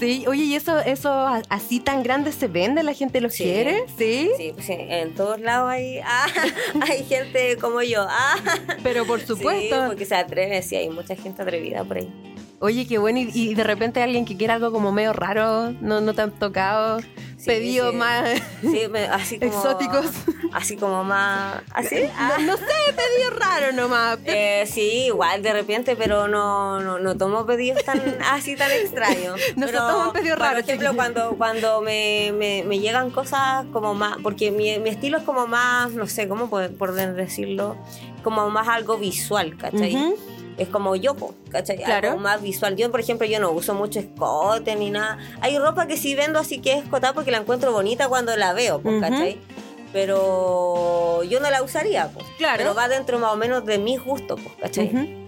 Sí, oye, ¿y eso, eso así tan grande se vende? ¿La gente lo Sí. quiere? Sí. Sí, pues sí, en todos lados hay, ah, hay gente como yo. Ah. Pero por supuesto. Sí, porque se atreve, sí, hay mucha gente atrevida por ahí. Oye, qué bueno. Y, y de repente alguien que quiera algo como medio raro, no, no te han tocado Sí, pedidos sí. más Sí, así como, exóticos. Así como más... ¿Así? Ah. No, no sé, pedidos raros nomás. Eh, sí, igual de repente, pero no, no, no tomo pedidos tan así tan extraños. No se Pero, toman pedidos Por raros, ejemplo, chiquillos. cuando, cuando me, me, me llegan cosas como más, porque mi, mi estilo es como más, no sé, ¿cómo por, por decirlo? Como más algo visual, ¿cachai? Ujú. Es como yo, ¿cachai? Claro. Algo más visual. Yo, por ejemplo, yo no uso mucho escote ni nada. Hay ropa que sí vendo así que es escotada porque la encuentro bonita cuando la veo. ¿cachai? pero yo no la usaría, pues. Claro. Pero va dentro más o menos de mis gustos, pues, ¿cachai?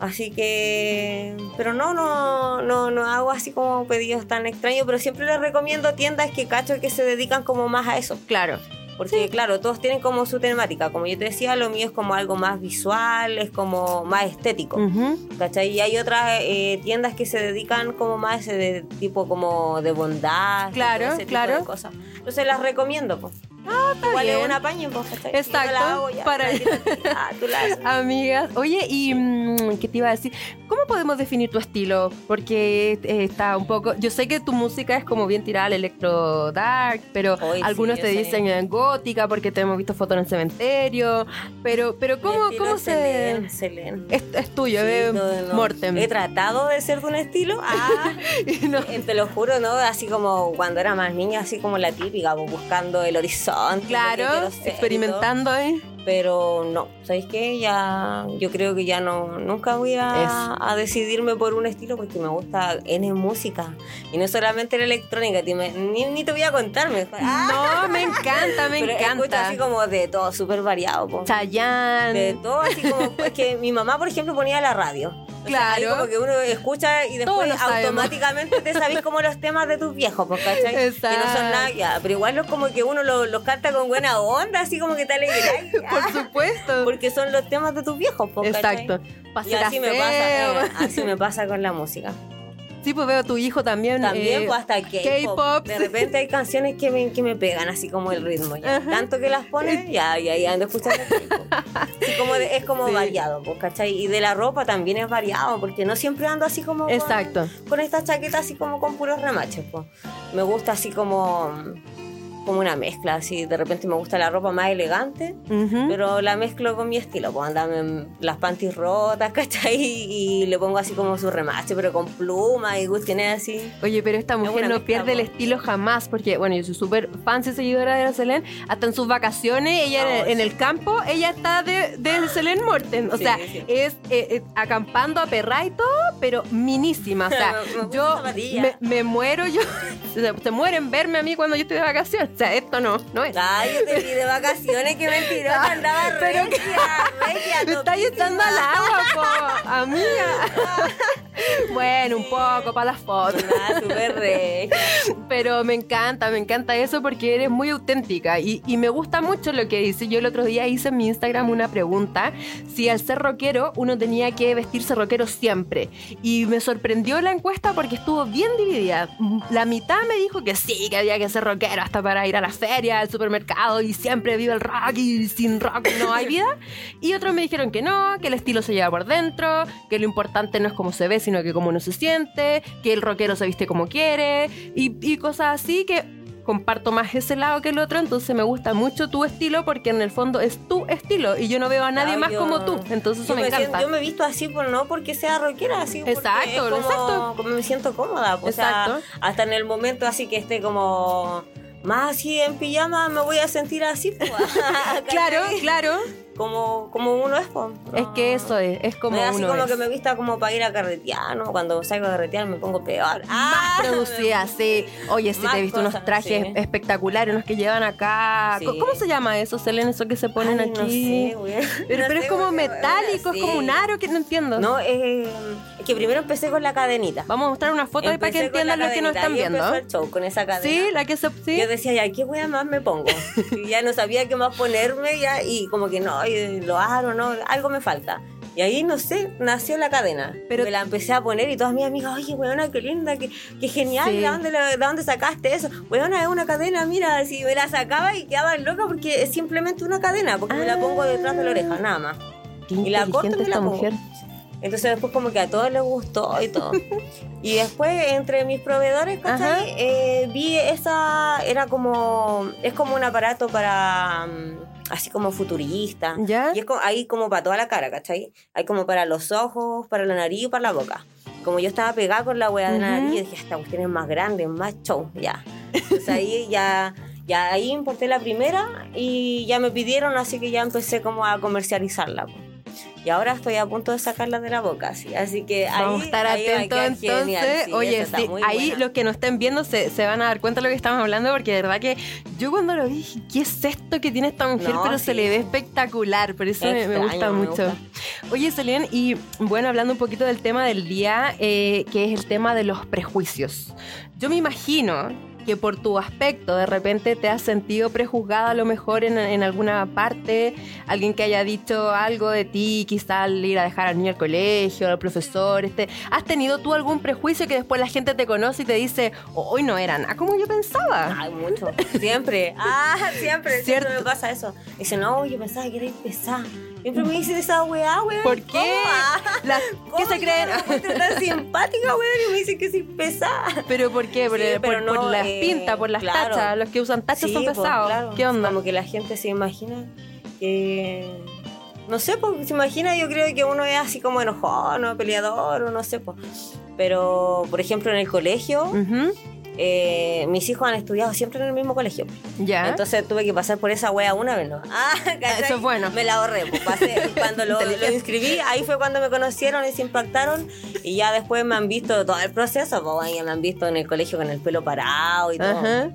Así que, pero no, no, no, no hago así como pedidos tan extraños, pero siempre les recomiendo tiendas que cacho que se dedican como más a eso. Claro. Porque claro, todos tienen como su temática. Como yo te decía, lo mío es como algo más visual, es como más estético. ¿Cachai? Y hay otras eh, tiendas que se dedican como más ese de tipo como de bondad. Claro, todo ese tipo claro. de cosas. Entonces las recomiendo, pues. Ah, Igual bien. es una paña, pues, ¿cachai? Exacto, Yo la hago ya, para-. Ah, tú la haces. Amigas, oye, y mm, qué te iba a decir, ¿cómo podemos definir tu estilo? Porque eh, está un poco, yo sé que tu música es como bien tirada al electro dark, pero algunos te dicen gótica porque te hemos visto fotos en el cementerio, pero, pero ¿cómo, cómo se... Es, es tuyo, Sí, eh, no, no. Mortem. He tratado de ser de un estilo. Ah, No. eh, te lo juro, ¿no? Así como cuando era más niña, así como la típica, buscando el horizonte. Claro, experimentando ahí. Pero no, ¿sabéis qué? Ya, yo creo que ya no, nunca voy a, decidirme por un estilo porque me gusta N música. Y no solamente la electrónica, ni, ni te voy a contar. Me, ah, No, me encanta, me pero escucho encanta. así como de todo, súper variado. po. Chayanne. De todo, así como. Es que mi mamá, por ejemplo, ponía la radio. Claro. como que uno escucha y después sabemos. automáticamente te sabes como los temas de tus viejos, pues, ¿cachai? Que no son nada, ya, pero igual es como que uno los, los canta con buena onda, así como que te Por supuesto. porque son los temas de tus viejos, ¿cachai? Exacto. Y así me pasa, eh, así me pasa con la música. Sí, pues veo a tu hijo también. También, eh, pues hasta K-pop. De repente hay canciones que me, que me pegan así como el ritmo. ya. Tanto que las ponen, ya, ya, ya ando escuchando K-pop. Así como de- es como Sí. variado, pues, ¿cachai? Y de la ropa también es variado, porque no siempre ando así como con- Exacto. con, esta chaqueta así como con puros remaches, pues. Me gusta así como como una mezcla, así de repente me gusta la ropa más elegante, pero la mezclo con mi estilo, pues andame en las panties rotas, ¿cachai? Y le pongo así como su remache, pero con pluma y cuestiones así. Oye, pero esta mujer no mezcla, pierde el po. estilo jamás, porque, bueno, yo soy súper fan y seguidora de la Selene. Hasta en sus vacaciones, ella en, Oh, en sí. el campo, ella está de, de Selene Morten. O Sí, sea, sí. es eh, eh, acampando a perra y todo, pero minísima. O sea, Me- me puse yo me muero, yo. Se, se mueren verme a mí cuando yo estoy de vacaciones. O sea, esto no, no es. Ay, yo te vi de vacaciones, que mentirosa, andaba Pero regia, regia, Me estáis echando al agua, po, amiga. bueno, un poco para las fotos. Ah, súper regia. Pero me encanta, me encanta eso porque eres muy auténtica y, y me gusta mucho lo que dice. Yo el otro día hice en mi Instagram una pregunta si al ser rockero uno tenía que vestirse rockero siempre. Y me sorprendió la encuesta porque estuvo bien dividida. La mitad me dijo que sí, que había que ser rockero hasta para ir a la feria, al supermercado y siempre vive el rock y sin rock no hay vida. Y otros me dijeron que no, que el estilo se lleva por dentro, que lo importante no es cómo se ve, sino que cómo uno se siente, que el rockero se viste como quiere y, y cosas así que comparto más ese lado que el otro, entonces me gusta mucho tu estilo porque en el fondo es tu estilo y yo no veo a nadie más yo- como tú, entonces eso me siento- encanta. yo me visto así, por no porque sea rockera, así porque Exacto, es como, exacto. como me siento cómoda. pues, O sea, Exacto. hasta en el momento así que esté como más así en pijama, me voy a sentir así. pues, Claro, claro, Como, como uno es. pues. es que eso es, es como es así uno como es. que me vista como para ir a carretear, ¿no? Cuando salgo a carretear me pongo peor. más producida, sí. Oye, sí, Más te he visto unos trajes sí. espectaculares, unos que llevan acá. Sí. ¿Cómo se llama eso, Selene? Eso que se ponen Ay, no aquí. sé, güey. pero, No pero sé, es como metálico, es como un aro que no entiendo. No, eh, es que primero empecé con la cadenita. Vamos a mostrar una foto ahí para que entiendan los que nos están viendo. el show con esa cadena. Sí, la que se. Sí. Yo decía, ya, ¿qué wea más me pongo? Y ya no sabía qué más ponerme, ya, y como que no, lo aro, no, algo me falta. Y ahí, no sé, nació la cadena. Pero- me la empecé a poner y todas mis amigas, oye, weona, qué linda, qué, qué genial, Sí. ¿de, dónde, la- ¿de dónde sacaste eso? Weona, es una cadena, mira, así me la sacaba y quedaban loca porque es simplemente una cadena, porque me la pongo detrás de la oreja, nada más. Qué y la corto y me la pongo. mujer. Entonces después como que a todos les gustó y todo. y después entre mis proveedores, ¿cachai? Eh, vi esa, era como, es como un aparato para, mm, así como futurista. ¿Ya? Y es como, ahí como para toda la cara, ¿cachai? Hay como para los ojos, para la nariz y para la boca. Como yo estaba pegada con la hueá de la nariz, dije, esta cuestión es más grande, más show, ya. Entonces ahí ya... Ya ahí importé la primera y ya me pidieron, así que ya empecé como a comercializarla. po. Y ahora estoy a punto de sacarla de la boca, sí. Así que Vamos a estar atentos entonces. genial, sí, Oye, sí, ahí buena. los que nos estén viendo se, se van a dar cuenta de lo que estamos hablando, porque de verdad que yo cuando lo vi dije, ¿qué es esto que tiene esta mujer? No, Pero se le ve espectacular, por eso me, gusta me mucho. Oye, Selene, y bueno, hablando un poquito del tema del día, eh, que es el tema de los prejuicios. Yo me imagino que por tu aspecto de repente te has sentido prejuzgada a lo mejor en, en alguna parte, alguien que haya dicho algo de ti, quizá al ir a dejar al niño al colegio, al profesor, este, ¿has tenido tú algún prejuicio que después la gente te conoce y te dice, hoy no era nada como yo pensaba? Ay, mucho. Siempre. Ah, siempre. Cierto. Siempre me pasa eso. Dice, no, yo pensaba que era pesada. Siempre me dicen esa weá, weón. ¿Por qué? Ah, Las- ¿cómo ¿Qué se yo creen? me tan simpática, weón, y me dicen que soy pesada. ¿Pero por qué? ¿Por, Sí, por- pero por no, eh, pintas, por las claro. tachas? Los que usan tachas Sí, son pues, pesados. claro. ¿Qué onda? Como que la gente se imagina que. No sé, porque se imagina, yo creo que uno es así como enojón o peleador o no sé, pues. Pero, por ejemplo, en el colegio, eh, mis hijos han estudiado siempre en el mismo colegio. Ya. Entonces tuve que pasar por esa wea una vez, ¿no? Ah, ¿cachai? Eso es bueno. Me la ahorré. pues, pasé- cuando lo, lo inscribí, ahí fue cuando me conocieron y se impactaron. Y ya después me han visto todo el proceso, pues ya me han visto en el colegio con el pelo parado y todo. Ajá.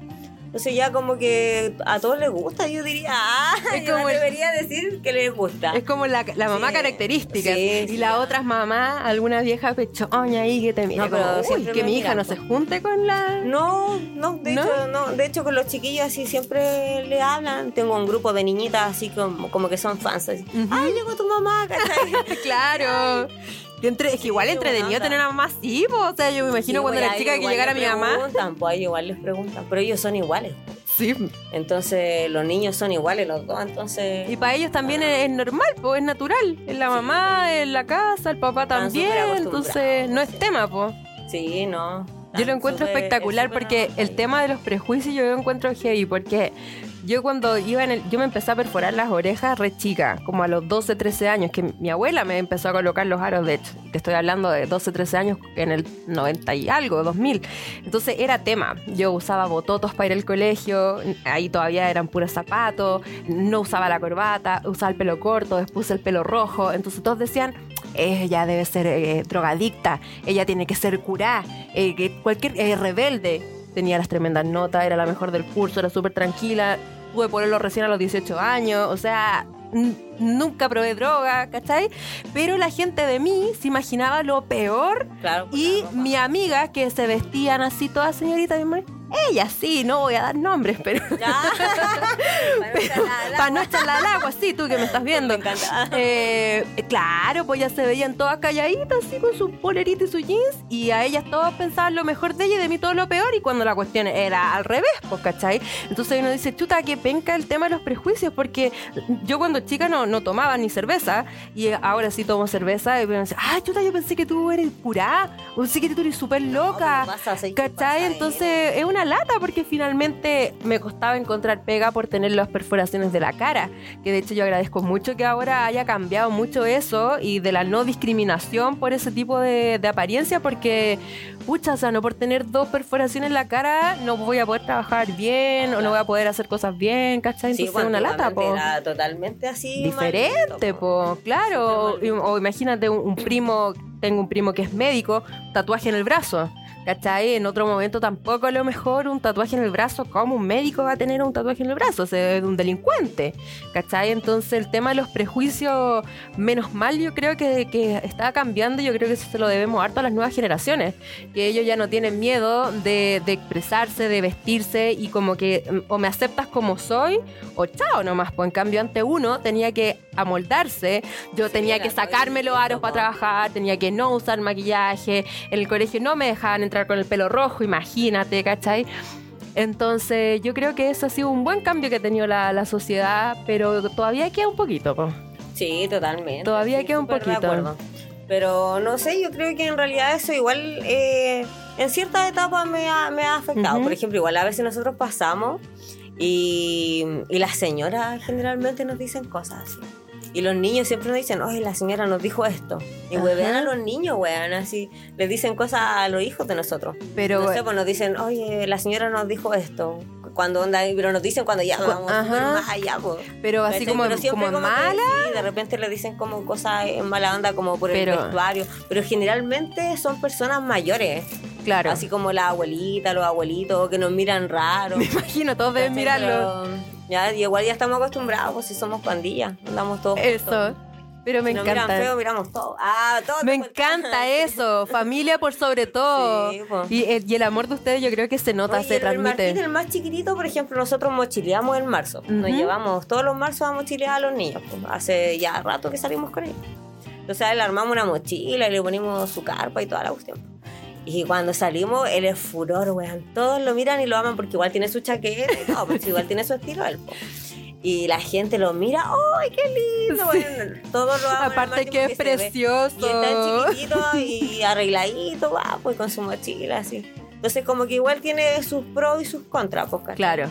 Entonces ya como que a todos les gusta, yo diría, ah, Es como el- debería decir que les gusta. Es como la, la mamá Sí. característica. Sí, y sí, las ya. otras mamás, alguna vieja pechoña ahí que te mira No, pero como, "Uy, siempre que mi hija no se junte con la... No, no, de ¿No? hecho, no, de hecho con los chiquillos así siempre le hablan. Tengo un grupo de niñitas así como, como que son fans. Así. Ay, llegó tu mamá, ¿cachai? claro. Entre- es que igual Sí, entretenido tener a mamá así, po. o sea, yo me imagino Sí, cuando pues, era a chica que llegara les mi mamá. Preguntan, pues a ellos igual les preguntan, pero ellos son iguales. Sí. Entonces los niños son iguales los dos, entonces... Y para ellos también es, es normal, pues es natural. En la mamá, en la casa, el papá también. Entonces no es sí. tema, pues. Sí, no. Yo lo encuentro espectacular es porque normal. el tema de los prejuicios yo lo encuentro heavy porque yo cuando iba en el, yo me empecé a perforar las orejas re chica, como a los 12, 13 años, que mi abuela me empezó a colocar los aros, de hecho, te estoy hablando de 12, 13 años en el 90 y algo, 2000. Entonces era tema, yo usaba bototos para ir al colegio, ahí todavía eran puros zapatos, no usaba la corbata, usaba el pelo corto, después el pelo rojo, entonces todos decían, ella debe ser eh, drogadicta, ella tiene que ser curá, eh, cualquier eh, rebelde. Tenía las tremendas notas, era la mejor del curso, era súper tranquila. Pude ponerlo recién a los 18 años, o sea, nunca probé droga, ¿cachai? Pero la gente de mí se imaginaba lo peor Claro, por y mi amiga que se vestían así todas señoritas, madre, ella sí, no voy a dar nombres, pero. Para no no echarla al agua, sí, tú que me estás viendo. Me. Eh, claro, pues ya se veían todas calladitas, así con su polerita y su jeans, y a ellas todas pensaban lo mejor de ella y de mí todo lo peor, y cuando la cuestión era al revés, pues, ¿cachai? Entonces uno dice, chuta, que penca el tema de los prejuicios, porque yo cuando chica no, no tomaba ni cerveza, y ahora sí tomo cerveza, y me dicen, ah, chuta, yo pensé que tú eres curá, o pensé que tú eres súper loca. pasa, que ¿Cachai? pasa, ¿eh? Entonces es una lata porque finalmente me costaba encontrar pega por tener las perforaciones de la cara. Que de hecho yo agradezco mucho que ahora haya cambiado mucho eso y de la no discriminación por ese tipo de, de apariencia porque, pucha, o sea, no por tener dos perforaciones en la cara no voy a poder trabajar bien o no voy a poder hacer cosas bien, ¿cachai? Sí, Entonces es una lata, po. Era totalmente así. Diferente, po, claro. O, o imagínate un, un primo, tengo un primo que es médico, tatuaje en el brazo. ¿Cachai? En otro momento tampoco a lo mejor un tatuaje en el brazo, como un médico va a tener un tatuaje en el brazo? O sea, es un delincuente. ¿Cachai? Entonces el tema de los prejuicios, menos mal yo creo que, que está cambiando, yo creo que eso se lo debemos harto a las nuevas generaciones, que ellos ya no tienen miedo de, de expresarse, de vestirse y como que mm, o me aceptas como soy o chao nomás. Pues en cambio ante uno tenía que amoldarse, yo tenía que sacarme los aros para trabajar, tenía que no usar maquillaje, en el colegio no me dejaban entrar con el pelo rojo, imagínate, ¿cachai? Entonces yo creo que eso ha sido un buen cambio que ha tenido la, la sociedad, pero todavía queda un poquito. po. Sí, totalmente. Todavía sí, queda un poquito. Pero no sé, yo creo que en realidad eso igual eh, en ciertas etapas me ha, me ha afectado. Por ejemplo, igual a veces nosotros pasamos y, y las señoras generalmente nos dicen cosas así. Y los niños siempre nos dicen, oye, la señora nos dijo esto. Y huevean a los niños, weón, así. Les dicen cosas a los hijos de nosotros. Pero no sé, pues nos dicen, oye, la señora nos dijo esto. cuando onda, pero nos dicen cuando ya vamos más allá, po. Pero así como, Pero como como que mala. sí, de repente le dicen como cosas en mala onda, como por Pero- el vestuario. Pero generalmente son personas mayores. Claro. Así como la abuelita, los abuelitos, que nos miran raro. Me imagino, todos deben mirarlo. Pero, Ya, y igual ya estamos acostumbrados, pues si somos pandilla, andamos todos. Eso. juntos. Pero me Si nos miran encanta. feo, miramos todo. Ah, todo Me encanta eso, familia por sobre todo. Sí, po. y, el, y el amor de ustedes yo creo que se nota, Oye, se el transmite. el más chiquitito, por ejemplo, nosotros mochileamos en marzo. Nos llevamos todos los marzos a mochilear a los niños. pues, hace ya rato que salimos con él. Entonces le armamos una mochila y le ponemos su carpa y toda la cuestión. Y cuando salimos, él es furor, weón. Todos lo miran y lo aman porque igual tiene su chaqueta y todo, pues igual tiene su estilo él. po. Y la gente lo mira, ¡ay, qué lindo! Bueno, todos lo aman. Aparte que es precioso. Y está chiquitito y arregladito, va, pues con su mochila así. Entonces como que igual tiene sus pros y sus contras, pues. Claro.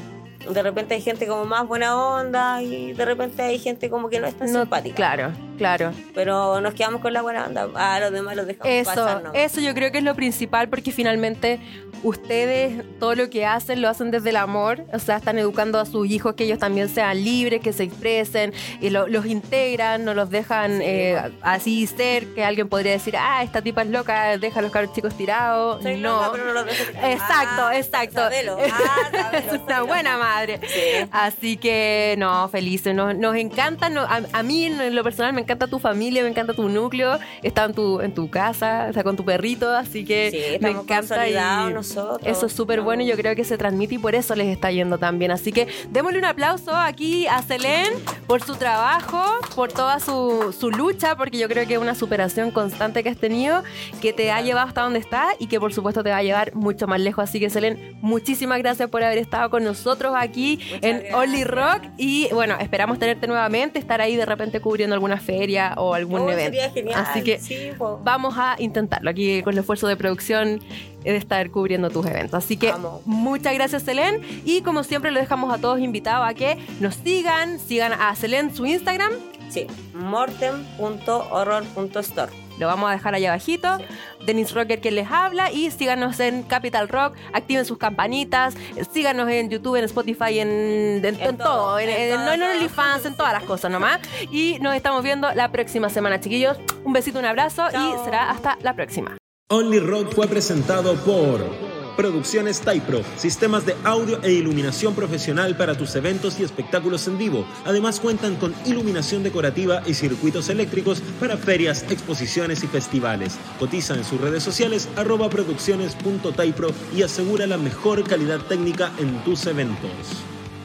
De repente hay gente como más buena onda y de repente hay gente como que no es tan No, simpática. claro, claro. Pero nos quedamos con la buena onda. A los demás los dejamos Eso, pasar, ¿no? eso yo creo que es lo principal porque finalmente ustedes todo lo que hacen lo hacen desde el amor, o sea, están educando a sus hijos que ellos también sean libres, que se expresen, y lo- los integran, no los dejan Sí, eh, bueno. así ser, que alguien podría decir, ah, esta tipa es loca, deja a los cabros chicos tirados. Soy no. loca, pero no los dejo. Exacto, Ah, exacto. sabelo. Ah, sabelo, es una buena madre. Sí. Así que, no, felices. Nos, nos encanta, no- a, a mí en lo personal me encanta tu familia, me encanta tu núcleo. Está en tu, en tu casa, está con tu perrito, así que Sí, me encanta. Y nosotros. eso es súper bueno y yo creo que se transmite y por eso les está yendo tan bien. Así que démosle un aplauso aquí a Selene por su trabajo, por toda su, su lucha, porque yo creo que es una superación constante que has tenido, que te ha llevado hasta donde está y que por supuesto te va a llevar mucho más lejos. Así que Selene, muchísimas gracias por haber estado con nosotros aquí Muchas en gracias. Only Rock y bueno, esperamos tenerte nuevamente, estar ahí de repente cubriendo alguna feria o algún Oh, evento. sería genial. Así que sí, vamos a intentarlo aquí con el esfuerzo de producción de estar cubriendo tus eventos. Así que Vamos. muchas gracias, Selene. Y como siempre, lo dejamos a todos invitados a que nos sigan, sigan a Selene en su Instagram. Sí, mortem.horror.store. Lo vamos a dejar allá abajito. Dennis Rocker quien les habla. Y síganos en Capital Rock. Activen sus campanitas. Síganos en YouTube, en Spotify, en, en- en En todo. todo, En, en en- todo, no en todo. OnlyFans, en todas las cosas nomás. Y nos estamos viendo la próxima semana, chiquillos. Un besito, un abrazo. Y será hasta la próxima. Only Rock fue presentado por Producciones Typro, sistemas de audio e iluminación profesional para tus eventos y espectáculos en vivo. Además cuentan con iluminación decorativa y circuitos eléctricos para ferias, exposiciones y festivales. Cotiza en sus redes sociales arroba producciones.typro y asegura la mejor calidad técnica en tus eventos.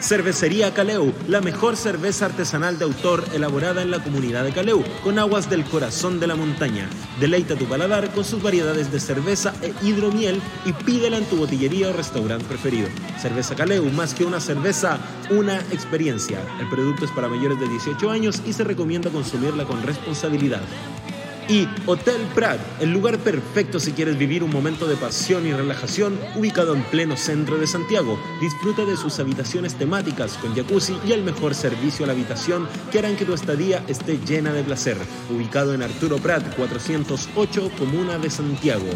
Cervecería Caleu, la mejor cerveza artesanal de autor elaborada en la comunidad de Caleu, con aguas del corazón de la montaña. Deleita tu paladar con sus variedades de cerveza e hidromiel y pídela en tu botillería o restaurante preferido. Cerveza Caleu, más que una cerveza, una experiencia. El producto es para mayores de 18 años y se recomienda consumirla con responsabilidad. Y Hotel Prat, el lugar perfecto si quieres vivir un momento de pasión y relajación, ubicado en pleno centro de Santiago. Disfruta de sus habitaciones temáticas con jacuzzi y el mejor servicio a la habitación que harán que tu estadía esté llena de placer. Ubicado en Arturo Prat 408, Comuna de Santiago.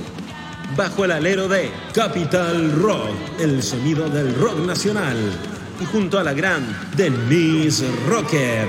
Bajo el alero de Capital Rock, el sonido del rock nacional. Y junto a la gran Denise Rocker,